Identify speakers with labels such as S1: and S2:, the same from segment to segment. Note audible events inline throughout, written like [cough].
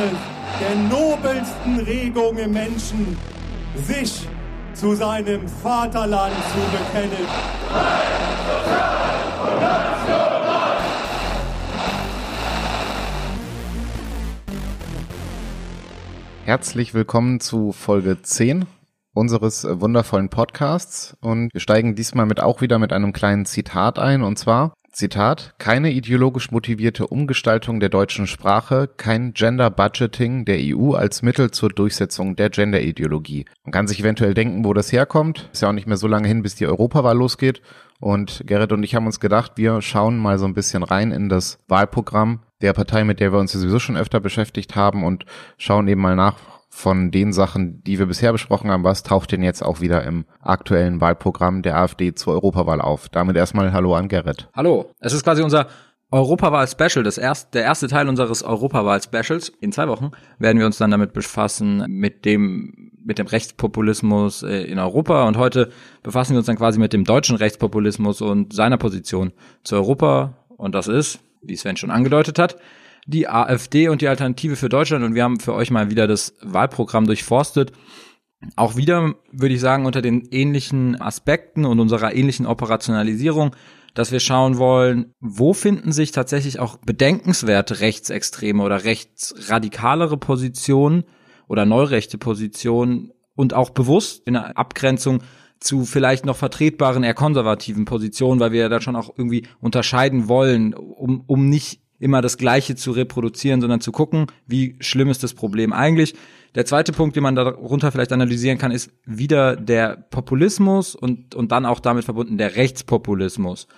S1: eines der nobelsten Regungen im Menschen, sich zu seinem Vaterland zu bekennen.
S2: Herzlich willkommen zu Folge 10 unseres wundervollen Podcasts und wir steigen diesmal mit auch wieder mit einem kleinen Zitat ein und zwar Zitat, keine ideologisch motivierte Umgestaltung der deutschen Sprache, kein Gender Budgeting der EU als Mittel zur Durchsetzung der Gender-Ideologie. Man kann sich eventuell denken, wo das herkommt. Ist ja auch nicht mehr so lange hin, bis die Europawahl losgeht. Und Gerrit und ich haben uns gedacht, wir schauen mal so ein bisschen rein in das Wahlprogramm der Partei, mit der wir uns sowieso schon öfter beschäftigt haben und schauen eben mal nach, von den Sachen, die wir bisher besprochen haben, was taucht denn jetzt auch wieder im aktuellen Wahlprogramm der AfD zur Europawahl auf? Damit erstmal Hallo an Gerrit.
S3: Hallo. Es ist quasi unser Europawahl-Special, das erst, der erste Teil unseres Europawahl-Specials. In zwei Wochen werden wir uns dann damit befassen, mit dem, mit dem Rechtspopulismus äh, in Europa. Und heute befassen wir uns dann quasi mit dem deutschen Rechtspopulismus und seiner Position zu Europa. Und das ist, wie Sven schon angedeutet hat, die AfD und die Alternative für Deutschland und wir haben für euch mal wieder das Wahlprogramm durchforstet. Auch wieder, würde ich sagen, unter den ähnlichen Aspekten und unserer ähnlichen Operationalisierung, dass wir schauen wollen, wo finden sich tatsächlich auch bedenkenswerte rechtsextreme oder rechtsradikalere Positionen oder neurechte Positionen und auch bewusst in der Abgrenzung zu vielleicht noch vertretbaren, eher konservativen Positionen, weil wir ja da schon auch irgendwie unterscheiden wollen, um, um nicht immer das Gleiche zu reproduzieren, sondern zu gucken, wie schlimm ist das Problem eigentlich. Der zweite Punkt, den man darunter vielleicht analysieren kann, ist wieder der Populismus und, und dann auch damit verbunden der Rechtspopulismus.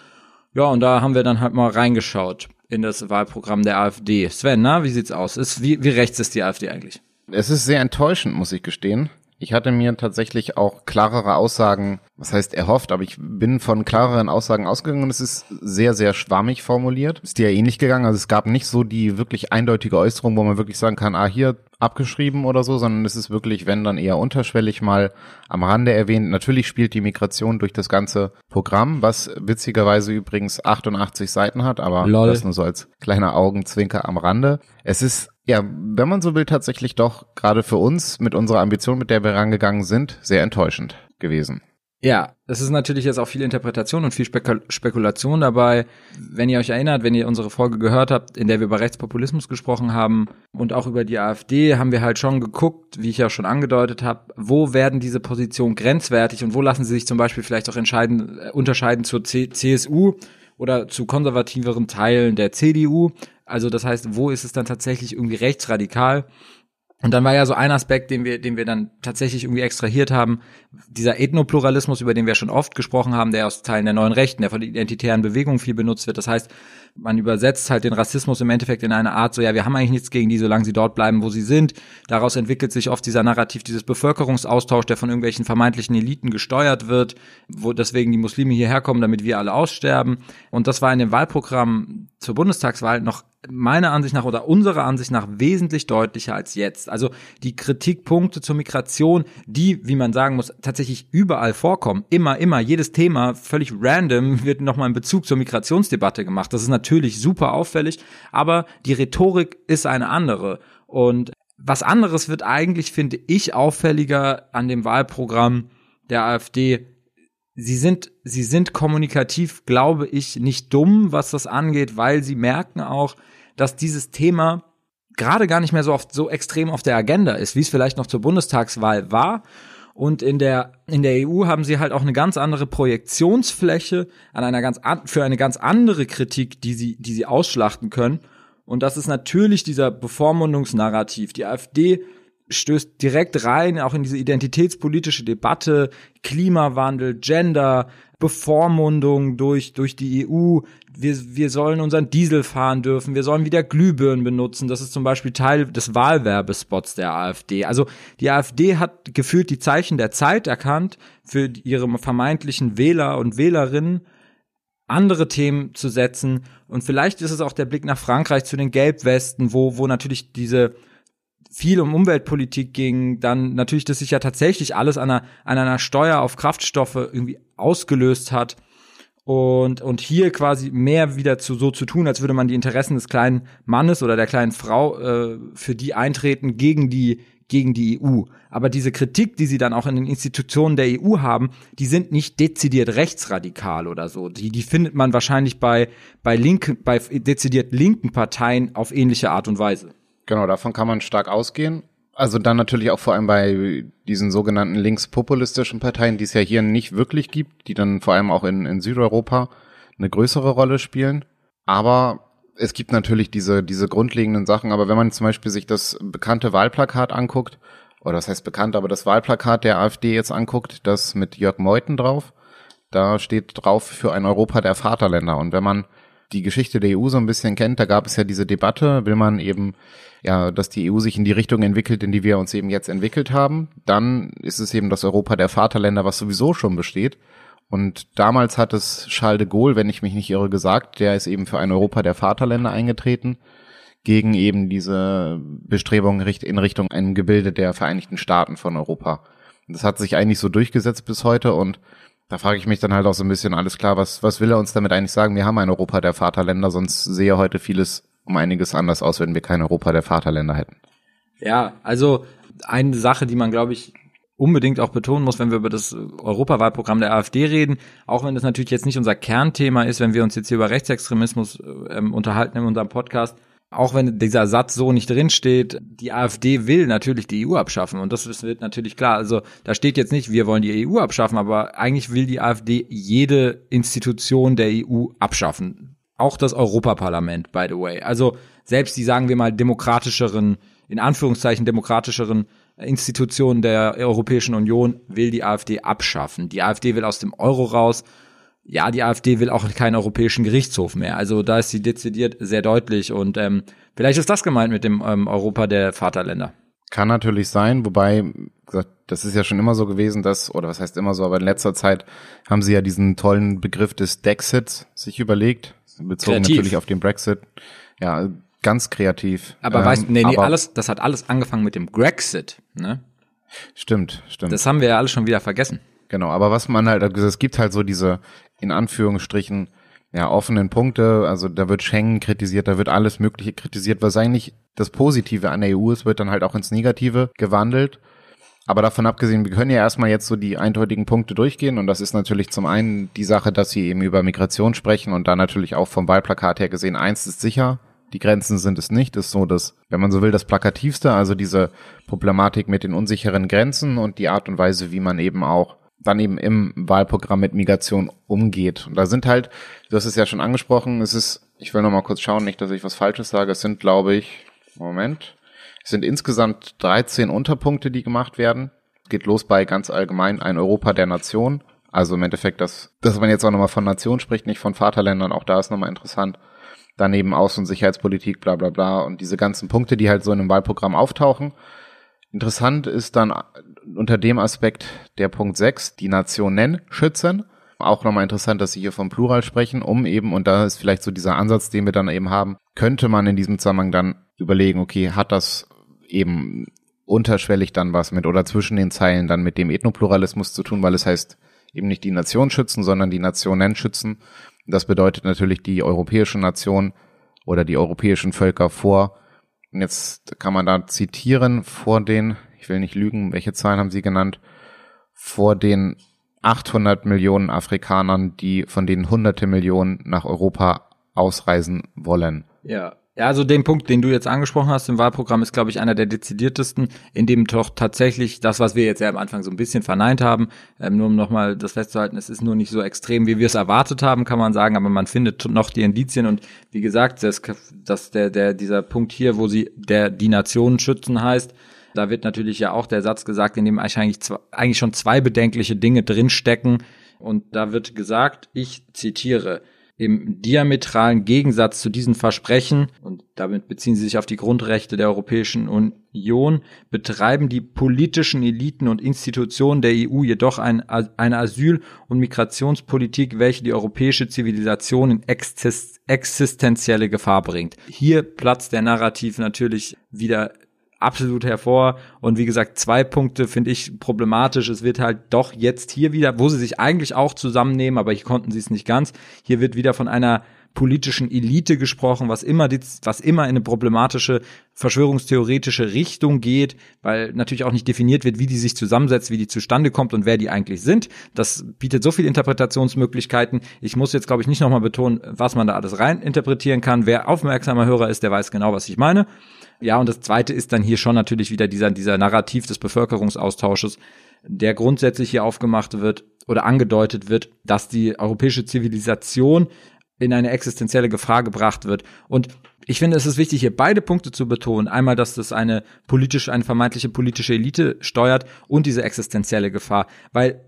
S3: Ja, und da haben wir dann halt mal reingeschaut in das Wahlprogramm der AfD. Sven, na, wie sieht's aus? Ist, wie, wie rechts ist die AfD eigentlich?
S2: Es ist sehr enttäuschend, muss ich gestehen. Ich hatte mir tatsächlich auch klarere Aussagen, was heißt erhofft, aber ich bin von klareren Aussagen ausgegangen und es ist sehr, sehr schwammig formuliert. Ist dir ja ähnlich gegangen. Also es gab nicht so die wirklich eindeutige Äußerung, wo man wirklich sagen kann, ah, hier abgeschrieben oder so, sondern es ist wirklich, wenn dann eher unterschwellig mal am Rande erwähnt. Natürlich spielt die Migration durch das ganze Programm, was witzigerweise übrigens 88 Seiten hat, aber Lol. das nur so als kleiner Augenzwinker am Rande. Es ist ja, wenn man so will, tatsächlich doch gerade für uns mit unserer Ambition, mit der wir rangegangen sind, sehr enttäuschend gewesen.
S3: Ja, es ist natürlich jetzt auch viel Interpretation und viel Spekul Spekulation dabei. Wenn ihr euch erinnert, wenn ihr unsere Folge gehört habt, in der wir über Rechtspopulismus gesprochen haben und auch über die AfD, haben wir halt schon geguckt, wie ich ja schon angedeutet habe, wo werden diese Positionen grenzwertig und wo lassen sie sich zum Beispiel vielleicht auch entscheiden, äh, unterscheiden zur C CSU oder zu konservativeren Teilen der CDU. Also das heißt, wo ist es dann tatsächlich irgendwie rechtsradikal? Und dann war ja so ein Aspekt, den wir, den wir dann tatsächlich irgendwie extrahiert haben, dieser Ethnopluralismus, über den wir schon oft gesprochen haben, der aus Teilen der neuen Rechten, der von der identitären Bewegung viel benutzt wird. Das heißt, man übersetzt halt den Rassismus im Endeffekt in eine Art, so ja, wir haben eigentlich nichts gegen die, solange sie dort bleiben, wo sie sind. Daraus entwickelt sich oft dieser Narrativ, dieses Bevölkerungsaustausch, der von irgendwelchen vermeintlichen Eliten gesteuert wird, wo deswegen die Muslime hierher kommen, damit wir alle aussterben. Und das war in dem Wahlprogramm zur Bundestagswahl noch meiner Ansicht nach oder unserer Ansicht nach wesentlich deutlicher als jetzt. Also die Kritikpunkte zur Migration, die, wie man sagen muss, tatsächlich überall vorkommen. Immer, immer, jedes Thema völlig random wird nochmal in Bezug zur Migrationsdebatte gemacht. Das ist natürlich super auffällig, aber die Rhetorik ist eine andere. Und was anderes wird eigentlich, finde ich, auffälliger an dem Wahlprogramm der AfD sie sind, sie sind kommunikativ, glaube ich, nicht dumm, was das angeht, weil sie merken auch, dass dieses Thema gerade gar nicht mehr so oft so extrem auf der Agenda ist, wie es vielleicht noch zur Bundestagswahl war. Und in der, in der EU haben sie halt auch eine ganz andere Projektionsfläche an einer ganz, für eine ganz andere Kritik, die sie, die sie ausschlachten können. Und das ist natürlich dieser Bevormundungsnarrativ. Die AfD stößt direkt rein, auch in diese identitätspolitische Debatte, Klimawandel, Gender, Bevormundung durch, durch die EU. Wir, wir sollen unseren Diesel fahren dürfen. Wir sollen wieder Glühbirnen benutzen. Das ist zum Beispiel Teil des Wahlwerbespots der AfD. Also die AfD hat gefühlt die Zeichen der Zeit erkannt für ihre vermeintlichen Wähler und Wählerinnen andere Themen zu setzen. Und vielleicht ist es auch der Blick nach Frankreich zu den Gelbwesten, wo, wo natürlich diese viel um Umweltpolitik ging, dann natürlich, dass sich ja tatsächlich alles an einer, an einer Steuer auf Kraftstoffe irgendwie ausgelöst hat. und, und hier quasi mehr wieder zu so zu tun, als würde man die Interessen des kleinen Mannes oder der kleinen Frau äh, für die eintreten gegen die gegen die EU. Aber diese Kritik, die sie dann auch in den Institutionen der EU haben, die sind nicht dezidiert rechtsradikal oder so. Die, die findet man wahrscheinlich bei, bei linken, bei dezidiert linken Parteien auf ähnliche Art und Weise.
S2: Genau, davon kann man stark ausgehen. Also dann natürlich auch vor allem bei diesen sogenannten linkspopulistischen Parteien, die es ja hier nicht wirklich gibt, die dann vor allem auch in, in Südeuropa eine größere Rolle spielen. Aber es gibt natürlich diese, diese grundlegenden Sachen, aber wenn man zum Beispiel sich das bekannte Wahlplakat anguckt, oder das heißt bekannt, aber das Wahlplakat der AfD jetzt anguckt, das mit Jörg Meuthen drauf, da steht drauf für ein Europa der Vaterländer. Und wenn man die Geschichte der EU so ein bisschen kennt, da gab es ja diese Debatte, will man eben, ja, dass die EU sich in die Richtung entwickelt, in die wir uns eben jetzt entwickelt haben, dann ist es eben das Europa der Vaterländer, was sowieso schon besteht. Und damals hat es Charles de Gaulle, wenn ich mich nicht irre, gesagt, der ist eben für ein Europa der Vaterländer eingetreten, gegen eben diese Bestrebungen in Richtung einem Gebilde der Vereinigten Staaten von Europa. Das hat sich eigentlich so durchgesetzt bis heute und da frage ich mich dann halt auch so ein bisschen, alles klar, was, was will er uns damit eigentlich sagen? Wir haben ein Europa der Vaterländer, sonst sehe heute vieles um einiges anders aus, wenn wir kein Europa der Vaterländer hätten.
S3: Ja, also eine Sache, die man, glaube ich, unbedingt auch betonen muss, wenn wir über das Europawahlprogramm der AfD reden, auch wenn das natürlich jetzt nicht unser Kernthema ist, wenn wir uns jetzt hier über Rechtsextremismus ähm, unterhalten in unserem Podcast, auch wenn dieser Satz so nicht drinsteht, die AfD will natürlich die EU abschaffen und das wird natürlich klar. Also da steht jetzt nicht, wir wollen die EU abschaffen, aber eigentlich will die AfD jede Institution der EU abschaffen. Auch das Europaparlament, by the way. Also selbst die, sagen wir mal, demokratischeren, in Anführungszeichen demokratischeren Institutionen der Europäischen Union will die AfD abschaffen. Die AfD will aus dem Euro raus. Ja, die AfD will auch keinen europäischen Gerichtshof mehr. Also da ist sie dezidiert sehr deutlich und ähm, vielleicht ist das gemeint mit dem ähm, Europa der Vaterländer.
S2: Kann natürlich sein, wobei das ist ja schon immer so gewesen, dass, oder was heißt immer so, aber in letzter Zeit haben sie ja diesen tollen Begriff des Dexits sich überlegt, bezogen Kreativ. natürlich auf den Brexit. Ja, ganz kreativ.
S3: Aber ähm, weißt nee, nee, alles, das hat alles angefangen mit dem Grexit, ne?
S2: Stimmt, stimmt.
S3: Das haben wir ja alles schon wieder vergessen.
S2: Genau, aber was man halt, also es gibt halt so diese, in Anführungsstrichen, ja, offenen Punkte, also da wird Schengen kritisiert, da wird alles Mögliche kritisiert, was eigentlich das Positive an der EU ist, wird dann halt auch ins Negative gewandelt. Aber davon abgesehen, wir können ja erstmal jetzt so die eindeutigen Punkte durchgehen. Und das ist natürlich zum einen die Sache, dass sie eben über Migration sprechen und dann natürlich auch vom Wahlplakat her gesehen, eins ist sicher, die Grenzen sind es nicht, ist so dass, wenn man so will, das Plakativste, also diese Problematik mit den unsicheren Grenzen und die Art und Weise, wie man eben auch dann eben im Wahlprogramm mit Migration umgeht. Und da sind halt, du hast es ja schon angesprochen, es ist, ich will noch mal kurz schauen, nicht, dass ich was Falsches sage, es sind, glaube ich, Moment, es sind insgesamt 13 Unterpunkte, die gemacht werden. Geht los bei ganz allgemein ein Europa der Nation. Also im Endeffekt, dass, dass man jetzt auch nochmal von Nation spricht, nicht von Vaterländern, auch da ist nochmal interessant daneben Außen- und Sicherheitspolitik, bla bla bla und diese ganzen Punkte, die halt so in einem Wahlprogramm auftauchen. Interessant ist dann unter dem Aspekt der Punkt 6, die Nationen schützen. Auch nochmal interessant, dass Sie hier vom Plural sprechen, um eben, und da ist vielleicht so dieser Ansatz, den wir dann eben haben, könnte man in diesem Zusammenhang dann überlegen, okay, hat das eben unterschwellig dann was mit oder zwischen den Zeilen dann mit dem Ethnopluralismus zu tun, weil es heißt eben nicht die Nation schützen, sondern die Nationen schützen. Das bedeutet natürlich die europäische Nation oder die europäischen Völker vor. Und jetzt kann man da zitieren vor den, ich will nicht lügen, welche Zahlen haben Sie genannt, vor den 800 Millionen Afrikanern, die von denen hunderte Millionen nach Europa ausreisen wollen.
S3: Ja, ja, also den Punkt, den du jetzt angesprochen hast im Wahlprogramm, ist, glaube ich, einer der dezidiertesten, in dem doch tatsächlich das, was wir jetzt ja am Anfang so ein bisschen verneint haben, ähm, nur um nochmal das festzuhalten, es ist nur nicht so extrem, wie wir es erwartet haben, kann man sagen, aber man findet noch die Indizien und wie gesagt, das, das der, der, dieser Punkt hier, wo sie der die Nationen schützen heißt, da wird natürlich ja auch der Satz gesagt, in dem eigentlich, zwei, eigentlich schon zwei bedenkliche Dinge drinstecken. Und da wird gesagt, ich zitiere, im diametralen Gegensatz zu diesen Versprechen, und damit beziehen sie sich auf die Grundrechte der Europäischen Union, betreiben die politischen Eliten und Institutionen der EU jedoch ein, eine Asyl- und Migrationspolitik, welche die europäische Zivilisation in existenzielle Gefahr bringt. Hier platzt der Narrativ natürlich wieder absolut hervor. Und wie gesagt, zwei Punkte finde ich problematisch. Es wird halt doch jetzt hier wieder, wo sie sich eigentlich auch zusammennehmen, aber hier konnten sie es nicht ganz. Hier wird wieder von einer politischen Elite gesprochen, was immer, die, was immer in eine problematische verschwörungstheoretische Richtung geht, weil natürlich auch nicht definiert wird, wie die sich zusammensetzt, wie die zustande kommt und wer die eigentlich sind. Das bietet so viele Interpretationsmöglichkeiten. Ich muss jetzt, glaube ich, nicht nochmal betonen, was man da alles rein interpretieren kann. Wer aufmerksamer Hörer ist, der weiß genau, was ich meine. Ja, und das zweite ist dann hier schon natürlich wieder dieser, dieser Narrativ des Bevölkerungsaustausches, der grundsätzlich hier aufgemacht wird oder angedeutet wird, dass die europäische Zivilisation in eine existenzielle Gefahr gebracht wird. Und ich finde, es ist wichtig, hier beide Punkte zu betonen. Einmal, dass das eine politische, eine vermeintliche politische Elite steuert und diese existenzielle Gefahr. Weil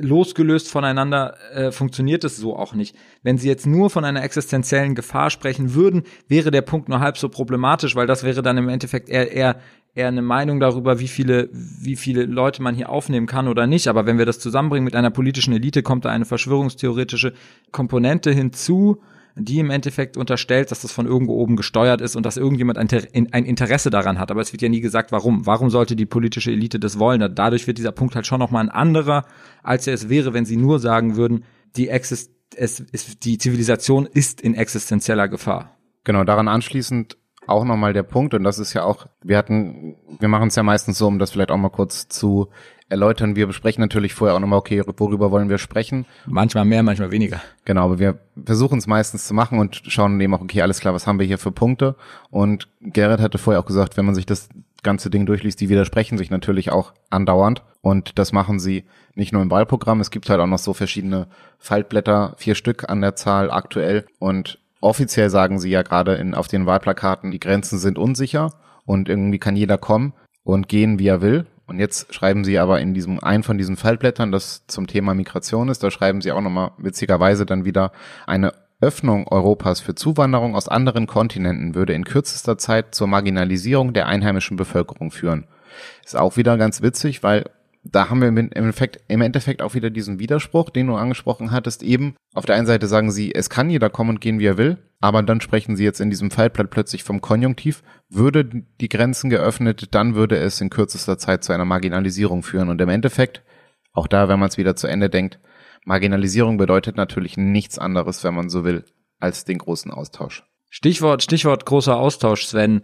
S3: losgelöst voneinander äh, funktioniert es so auch nicht. Wenn Sie jetzt nur von einer existenziellen Gefahr sprechen würden, wäre der Punkt nur halb so problematisch, weil das wäre dann im Endeffekt eher, eher eher eine Meinung darüber, wie viele, wie viele Leute man hier aufnehmen kann oder nicht. Aber wenn wir das zusammenbringen mit einer politischen Elite, kommt da eine verschwörungstheoretische Komponente hinzu, die im Endeffekt unterstellt, dass das von irgendwo oben gesteuert ist und dass irgendjemand ein, Interesse daran hat. Aber es wird ja nie gesagt, warum. Warum sollte die politische Elite das wollen? Dadurch wird dieser Punkt halt schon nochmal ein anderer, als er es wäre, wenn sie nur sagen würden, die, Exist es ist, die Zivilisation ist in existenzieller Gefahr.
S2: Genau, daran anschließend auch nochmal der Punkt, und das ist ja auch, wir hatten, wir machen es ja meistens so, um das vielleicht auch mal kurz zu erläutern. Wir besprechen natürlich vorher auch nochmal, okay, worüber wollen wir sprechen?
S3: Manchmal mehr, manchmal weniger.
S2: Genau, aber wir versuchen es meistens zu machen und schauen eben auch, okay, alles klar, was haben wir hier für Punkte? Und Gerrit hatte vorher auch gesagt, wenn man sich das ganze Ding durchliest, die widersprechen sich natürlich auch andauernd. Und das machen sie nicht nur im Wahlprogramm, es gibt halt auch noch so verschiedene Faltblätter, vier Stück an der Zahl aktuell. Und offiziell sagen sie ja gerade in, auf den Wahlplakaten, die Grenzen sind unsicher und irgendwie kann jeder kommen und gehen, wie er will. Und jetzt schreiben sie aber in diesem einen von diesen Fallblättern, das zum Thema Migration ist, da schreiben sie auch nochmal witzigerweise dann wieder eine Öffnung Europas für Zuwanderung aus anderen Kontinenten würde in kürzester Zeit zur Marginalisierung der einheimischen Bevölkerung führen. Ist auch wieder ganz witzig, weil da haben wir im Endeffekt, im Endeffekt auch wieder diesen Widerspruch, den du angesprochen hattest. Eben auf der einen Seite sagen sie, es kann jeder kommen und gehen, wie er will, aber dann sprechen sie jetzt in diesem Fallblatt plötzlich vom Konjunktiv. Würde die Grenzen geöffnet, dann würde es in kürzester Zeit zu einer Marginalisierung führen. Und im Endeffekt, auch da, wenn man es wieder zu Ende denkt, Marginalisierung bedeutet natürlich nichts anderes, wenn man so will, als den großen Austausch.
S3: Stichwort, Stichwort großer Austausch, Sven.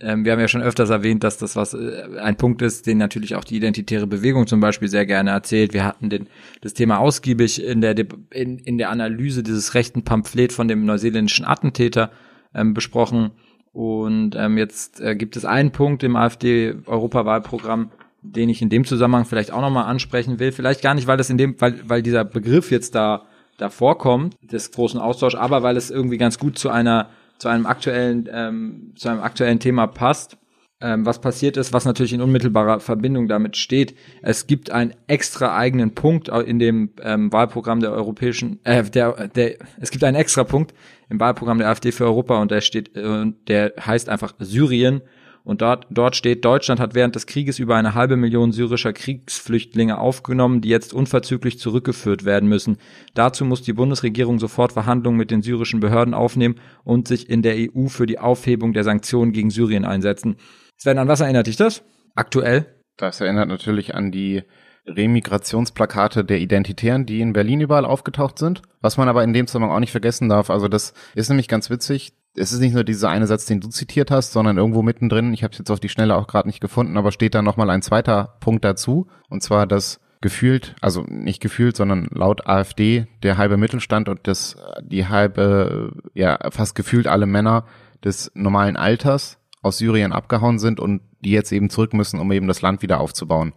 S3: Ähm, wir haben ja schon öfters erwähnt, dass das was äh, ein Punkt ist, den natürlich auch die identitäre Bewegung zum Beispiel sehr gerne erzählt. Wir hatten den, das Thema ausgiebig in der in, in der Analyse dieses rechten Pamphlet von dem neuseeländischen Attentäter ähm, besprochen. Und ähm, jetzt äh, gibt es einen Punkt im AfD-Europawahlprogramm, den ich in dem Zusammenhang vielleicht auch nochmal ansprechen will. Vielleicht gar nicht, weil das in dem, weil, weil dieser Begriff jetzt da, da vorkommt, des großen Austauschs, aber weil es irgendwie ganz gut zu einer zu einem aktuellen, ähm, zu einem aktuellen Thema passt. Ähm, was passiert ist, was natürlich in unmittelbarer Verbindung damit steht. Es gibt einen extra eigenen Punkt in dem ähm, Wahlprogramm der europäischen, äh, der, der, es gibt einen extra Punkt im Wahlprogramm der AfD für Europa und der steht, äh, der heißt einfach Syrien und dort, dort steht, Deutschland hat während des Krieges über eine halbe Million syrischer Kriegsflüchtlinge aufgenommen, die jetzt unverzüglich zurückgeführt werden müssen. Dazu muss die Bundesregierung sofort Verhandlungen mit den syrischen Behörden aufnehmen und sich in der EU für die Aufhebung der Sanktionen gegen Syrien einsetzen. Sven, an was erinnert dich das? Aktuell?
S2: Das erinnert natürlich an die Remigrationsplakate der Identitären, die in Berlin überall aufgetaucht sind. Was man aber in dem Zusammenhang auch nicht vergessen darf, also das ist nämlich ganz witzig es ist nicht nur dieser eine Satz, den du zitiert hast, sondern irgendwo mittendrin, ich habe es jetzt auf die Schnelle auch gerade nicht gefunden, aber steht da nochmal ein zweiter Punkt dazu, und zwar, dass gefühlt, also nicht gefühlt, sondern laut AfD der halbe Mittelstand und das die halbe, ja fast gefühlt alle Männer des normalen Alters aus Syrien abgehauen sind und die jetzt eben zurück müssen, um eben das Land wieder aufzubauen.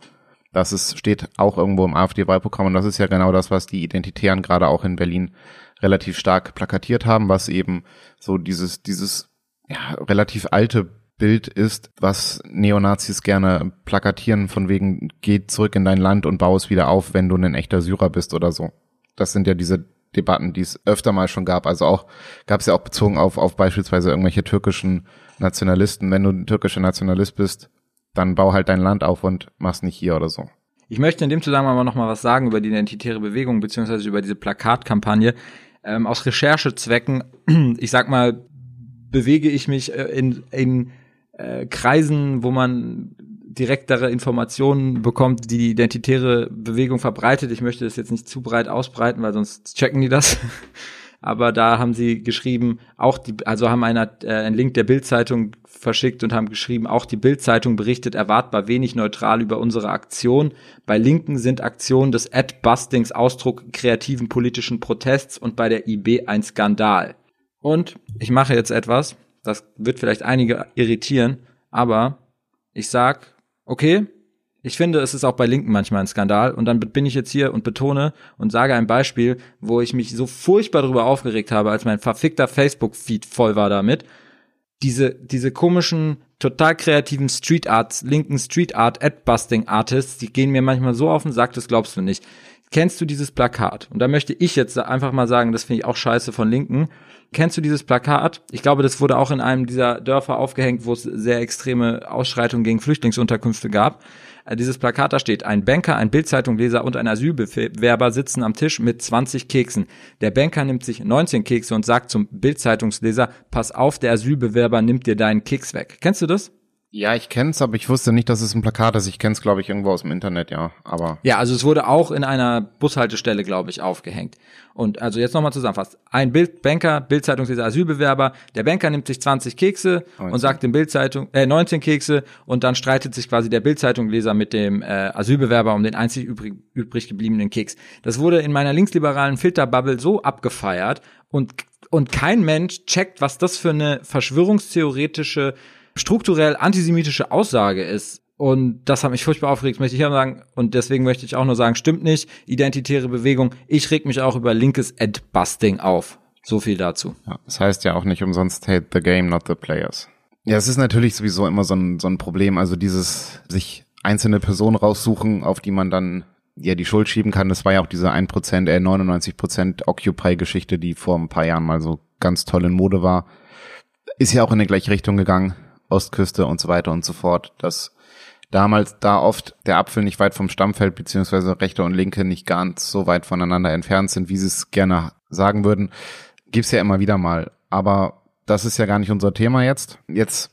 S2: Das ist, steht auch irgendwo im AfD-Wahlprogramm und das ist ja genau das, was die Identitären gerade auch in Berlin relativ stark plakatiert haben, was eben so dieses, dieses ja, relativ alte Bild ist, was Neonazis gerne plakatieren, von wegen, geh zurück in dein Land und baue es wieder auf, wenn du ein echter Syrer bist oder so. Das sind ja diese Debatten, die es öfter mal schon gab. Also auch, gab es ja auch bezogen auf, auf beispielsweise irgendwelche türkischen Nationalisten. Wenn du ein türkischer Nationalist bist, dann bau halt dein Land auf und mach's nicht hier oder so.
S3: Ich möchte in dem Zusammenhang aber noch mal was sagen über die identitäre Bewegung beziehungsweise über diese Plakatkampagne ähm, aus Recherchezwecken, [clears throat] ich sag mal, bewege ich mich äh, in, in äh, Kreisen, wo man direktere Informationen bekommt, die die identitäre Bewegung verbreitet. Ich möchte das jetzt nicht zu breit ausbreiten, weil sonst checken die das. [laughs] Aber da haben sie geschrieben, auch die, also haben einer äh, einen Link der Bildzeitung verschickt und haben geschrieben, auch die Bildzeitung berichtet erwartbar wenig neutral über unsere Aktion. Bei Linken sind Aktionen des Ad-Bustings Ausdruck kreativen politischen Protests und bei der IB ein Skandal. Und ich mache jetzt etwas, das wird vielleicht einige irritieren, aber ich sag okay, ich finde, es ist auch bei Linken manchmal ein Skandal. Und dann bin ich jetzt hier und betone und sage ein Beispiel, wo ich mich so furchtbar darüber aufgeregt habe, als mein verfickter Facebook-Feed voll war damit. Diese, diese komischen, total kreativen Street Arts, linken Street Art Ad-Busting Artists, die gehen mir manchmal so auf den Sack, das glaubst du nicht. Kennst du dieses Plakat? Und da möchte ich jetzt einfach mal sagen, das finde ich auch scheiße von Linken. Kennst du dieses Plakat? Ich glaube, das wurde auch in einem dieser Dörfer aufgehängt, wo es sehr extreme Ausschreitungen gegen Flüchtlingsunterkünfte gab. Äh, dieses Plakat da steht, ein Banker, ein Bildzeitungleser und ein Asylbewerber sitzen am Tisch mit 20 Keksen. Der Banker nimmt sich 19 Kekse und sagt zum Bildzeitungsleser, pass auf, der Asylbewerber nimmt dir deinen Keks weg. Kennst du das?
S2: Ja, ich kenn's, aber ich wusste nicht, dass es ein Plakat ist. Ich kenn's, glaube ich, irgendwo aus dem Internet, ja. Aber
S3: ja, also es wurde auch in einer Bushaltestelle, glaube ich, aufgehängt. Und also jetzt nochmal zusammenfassen. Ein Bild Banker, Bildzeitungsleser, Asylbewerber. Der Banker nimmt sich 20 Kekse 19. und sagt dem Bildzeitung äh 19 Kekse und dann streitet sich quasi der Bildzeitungsleser mit dem äh, Asylbewerber um den einzig übrig, übrig gebliebenen Keks. Das wurde in meiner linksliberalen Filterbubble so abgefeiert und und kein Mensch checkt, was das für eine verschwörungstheoretische strukturell antisemitische Aussage ist. Und das hat mich furchtbar aufgeregt, möchte ich sagen. Und deswegen möchte ich auch nur sagen, stimmt nicht, identitäre Bewegung. Ich reg mich auch über linkes Ad-Busting auf. So viel dazu.
S2: Ja, das heißt ja auch nicht umsonst hate the game, not the players. Ja, es ist natürlich sowieso immer so ein, so ein Problem. Also dieses sich einzelne Personen raussuchen, auf die man dann ja die Schuld schieben kann. Das war ja auch diese 1%, äh 99% Occupy-Geschichte, die vor ein paar Jahren mal so ganz toll in Mode war. Ist ja auch in die gleiche Richtung gegangen. Ostküste und so weiter und so fort, dass damals da oft der Apfel nicht weit vom Stamm fällt, beziehungsweise rechte und linke nicht ganz so weit voneinander entfernt sind, wie sie es gerne sagen würden, gibt's ja immer wieder mal. Aber das ist ja gar nicht unser Thema jetzt. Jetzt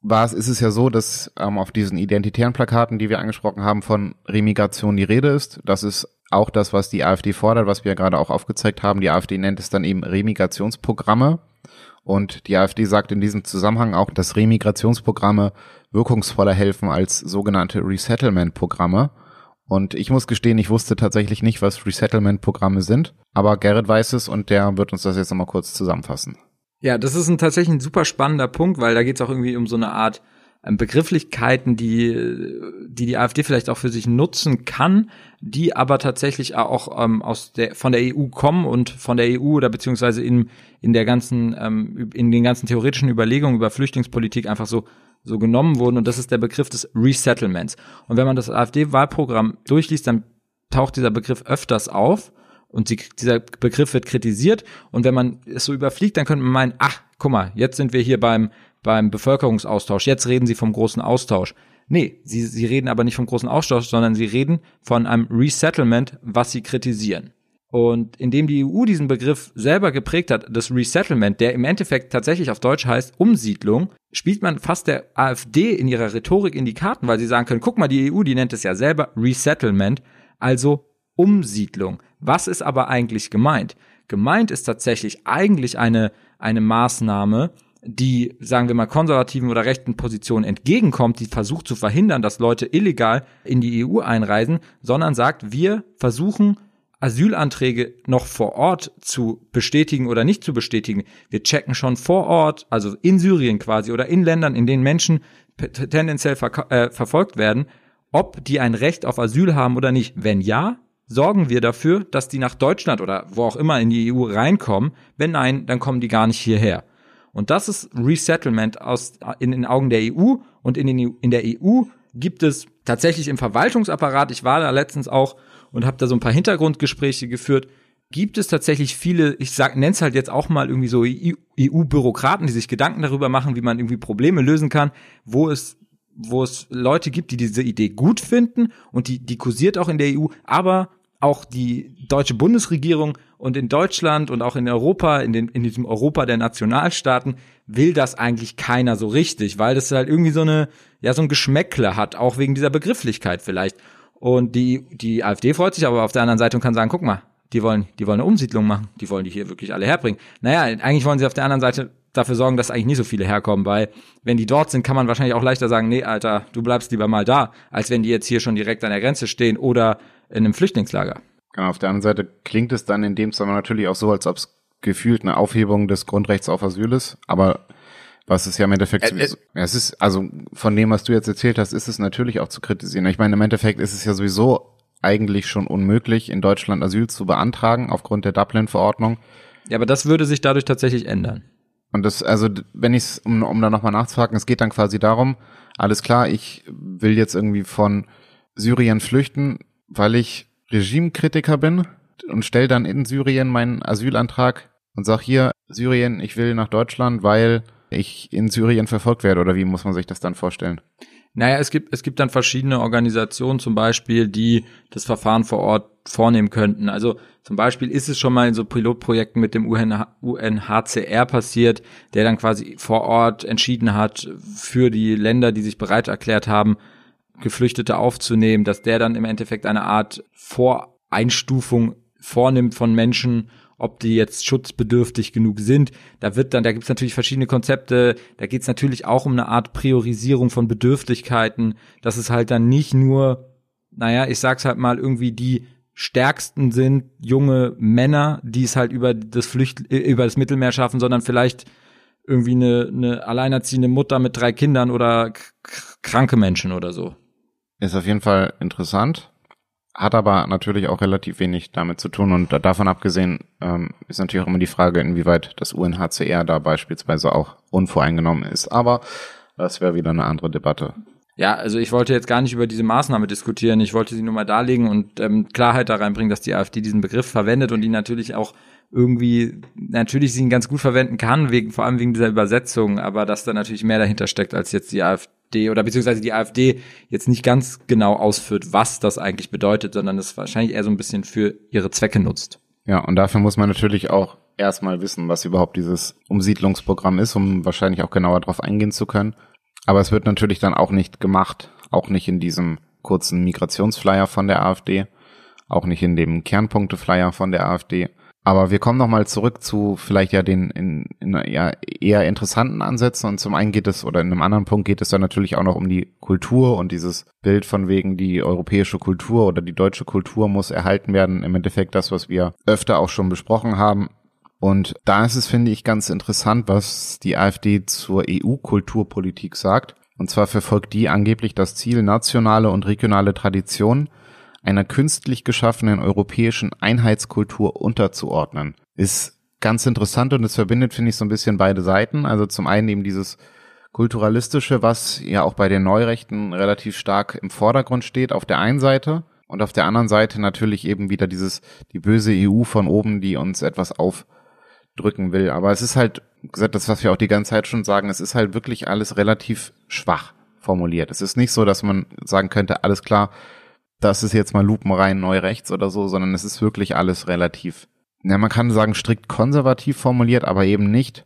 S2: war es, ist es ja so, dass ähm, auf diesen identitären Plakaten, die wir angesprochen haben, von Remigration die Rede ist. Das ist auch das, was die AfD fordert, was wir gerade auch aufgezeigt haben. Die AfD nennt es dann eben Remigrationsprogramme. Und die AfD sagt in diesem Zusammenhang auch, dass Remigrationsprogramme wirkungsvoller helfen als sogenannte Resettlement-Programme. Und ich muss gestehen, ich wusste tatsächlich nicht, was Resettlement-Programme sind, aber Gerrit weiß es und der wird uns das jetzt nochmal kurz zusammenfassen.
S3: Ja, das ist ein tatsächlich ein super spannender Punkt, weil da geht es auch irgendwie um so eine Art Begrifflichkeiten, die, die die AfD vielleicht auch für sich nutzen kann, die aber tatsächlich auch ähm, aus der von der EU kommen und von der EU oder beziehungsweise in in der ganzen ähm, in den ganzen theoretischen Überlegungen über Flüchtlingspolitik einfach so so genommen wurden und das ist der Begriff des Resettlements. Und wenn man das AfD-Wahlprogramm durchliest, dann taucht dieser Begriff öfters auf und die, dieser Begriff wird kritisiert und wenn man es so überfliegt, dann könnte man meinen, ach, guck mal, jetzt sind wir hier beim beim Bevölkerungsaustausch. Jetzt reden sie vom großen Austausch. Nee, sie, sie reden aber nicht vom großen Austausch, sondern sie reden von einem Resettlement, was sie kritisieren. Und indem die EU diesen Begriff selber geprägt hat, das Resettlement, der im Endeffekt tatsächlich auf Deutsch heißt Umsiedlung, spielt man fast der AfD in ihrer Rhetorik in die Karten, weil sie sagen können, guck mal, die EU, die nennt es ja selber Resettlement, also Umsiedlung. Was ist aber eigentlich gemeint? Gemeint ist tatsächlich eigentlich eine, eine Maßnahme, die, sagen wir mal, konservativen oder rechten Positionen entgegenkommt, die versucht zu verhindern, dass Leute illegal in die EU einreisen, sondern sagt, wir versuchen Asylanträge noch vor Ort zu bestätigen oder nicht zu bestätigen. Wir checken schon vor Ort, also in Syrien quasi oder in Ländern, in denen Menschen tendenziell ver äh, verfolgt werden, ob die ein Recht auf Asyl haben oder nicht. Wenn ja, sorgen wir dafür, dass die nach Deutschland oder wo auch immer in die EU reinkommen. Wenn nein, dann kommen die gar nicht hierher. Und das ist Resettlement aus, in den Augen der EU. Und in, den, in der EU gibt es tatsächlich im Verwaltungsapparat, ich war da letztens auch und habe da so ein paar Hintergrundgespräche geführt, gibt es tatsächlich viele, ich sag, nenn's halt jetzt auch mal irgendwie so EU-Bürokraten, die sich Gedanken darüber machen, wie man irgendwie Probleme lösen kann, wo es wo es Leute gibt, die diese Idee gut finden und die, die kursiert auch in der EU, aber auch die deutsche Bundesregierung und in Deutschland und auch in Europa, in, den, in diesem Europa der Nationalstaaten, will das eigentlich keiner so richtig, weil das halt irgendwie so eine, ja, so ein Geschmäckle hat, auch wegen dieser Begrifflichkeit vielleicht. Und die, die AfD freut sich aber auf der anderen Seite und kann sagen, guck mal, die wollen, die wollen eine Umsiedlung machen, die wollen die hier wirklich alle herbringen. Naja, eigentlich wollen sie auf der anderen Seite dafür sorgen, dass eigentlich nicht so viele herkommen, weil wenn die dort sind, kann man wahrscheinlich auch leichter sagen, nee, Alter, du bleibst lieber mal da, als wenn die jetzt hier schon direkt an der Grenze stehen oder in einem Flüchtlingslager.
S2: Genau, auf der anderen Seite klingt es dann in dem Fall natürlich auch so, als ob es gefühlt eine Aufhebung des Grundrechts auf Asyl ist, aber was es ja im Endeffekt, äh, äh, es ist, also von dem, was du jetzt erzählt hast, ist es natürlich auch zu kritisieren. Ich meine, im Endeffekt ist es ja sowieso eigentlich schon unmöglich, in Deutschland Asyl zu beantragen aufgrund der Dublin-Verordnung.
S3: Ja, aber das würde sich dadurch tatsächlich ändern.
S2: Und das, also wenn ich es, um, um da nochmal nachzufragen, es geht dann quasi darum, alles klar, ich will jetzt irgendwie von Syrien flüchten, weil ich Regimekritiker bin und stelle dann in Syrien meinen Asylantrag und sag hier, Syrien, ich will nach Deutschland, weil ich in Syrien verfolgt werde, oder wie muss man sich das dann vorstellen?
S3: Naja, es gibt, es gibt dann verschiedene Organisationen zum Beispiel, die das Verfahren vor Ort vornehmen könnten. Also zum Beispiel ist es schon mal in so Pilotprojekten mit dem UNHCR passiert, der dann quasi vor Ort entschieden hat, für die Länder, die sich bereit erklärt haben, Geflüchtete aufzunehmen, dass der dann im Endeffekt eine Art Voreinstufung vornimmt von Menschen ob die jetzt schutzbedürftig genug sind. Da wird dann, da gibt es natürlich verschiedene Konzepte, da geht es natürlich auch um eine Art Priorisierung von Bedürftigkeiten, dass es halt dann nicht nur, naja, ich sag's halt mal, irgendwie die stärksten sind junge Männer, die es halt über das Flücht über das Mittelmeer schaffen, sondern vielleicht irgendwie eine, eine alleinerziehende Mutter mit drei Kindern oder kranke Menschen oder so.
S2: Ist auf jeden Fall interessant hat aber natürlich auch relativ wenig damit zu tun und davon abgesehen ähm, ist natürlich auch immer die Frage, inwieweit das UNHCR da beispielsweise auch unvoreingenommen ist. Aber das wäre wieder eine andere Debatte.
S3: Ja, also ich wollte jetzt gar nicht über diese Maßnahme diskutieren. Ich wollte sie nur mal darlegen und ähm, Klarheit da reinbringen, dass die AfD diesen Begriff verwendet und ihn natürlich auch irgendwie, natürlich sie ihn ganz gut verwenden kann, wegen, vor allem wegen dieser Übersetzung, aber dass da natürlich mehr dahinter steckt als jetzt die AfD oder beziehungsweise die AfD jetzt nicht ganz genau ausführt, was das eigentlich bedeutet, sondern es wahrscheinlich eher so ein bisschen für ihre Zwecke nutzt.
S2: Ja, und dafür muss man natürlich auch erstmal wissen, was überhaupt dieses Umsiedlungsprogramm ist, um wahrscheinlich auch genauer darauf eingehen zu können. Aber es wird natürlich dann auch nicht gemacht, auch nicht in diesem kurzen Migrationsflyer von der AfD, auch nicht in dem Kernpunkteflyer von der AfD. Aber wir kommen nochmal zurück zu vielleicht ja den in, in ja, eher interessanten Ansätzen. Und zum einen geht es, oder in einem anderen Punkt geht es dann natürlich auch noch um die Kultur und dieses Bild von wegen die europäische Kultur oder die deutsche Kultur muss erhalten werden. Im Endeffekt das, was wir öfter auch schon besprochen haben. Und da ist es, finde ich, ganz interessant, was die AfD zur EU-Kulturpolitik sagt. Und zwar verfolgt die angeblich das Ziel, nationale und regionale Traditionen einer künstlich geschaffenen europäischen Einheitskultur unterzuordnen. Ist ganz interessant und es verbindet, finde ich, so ein bisschen beide Seiten. Also zum einen eben dieses kulturalistische, was ja auch bei den Neurechten relativ stark im Vordergrund steht, auf der einen Seite. Und auf der anderen Seite natürlich eben wieder dieses, die böse EU von oben, die uns etwas aufdrücken will. Aber es ist halt, gesagt, das, was wir auch die ganze Zeit schon sagen, es ist halt wirklich alles relativ schwach formuliert. Es ist nicht so, dass man sagen könnte, alles klar, das ist jetzt mal lupenrein neu rechts oder so, sondern es ist wirklich alles relativ, ja, man kann sagen strikt konservativ formuliert, aber eben nicht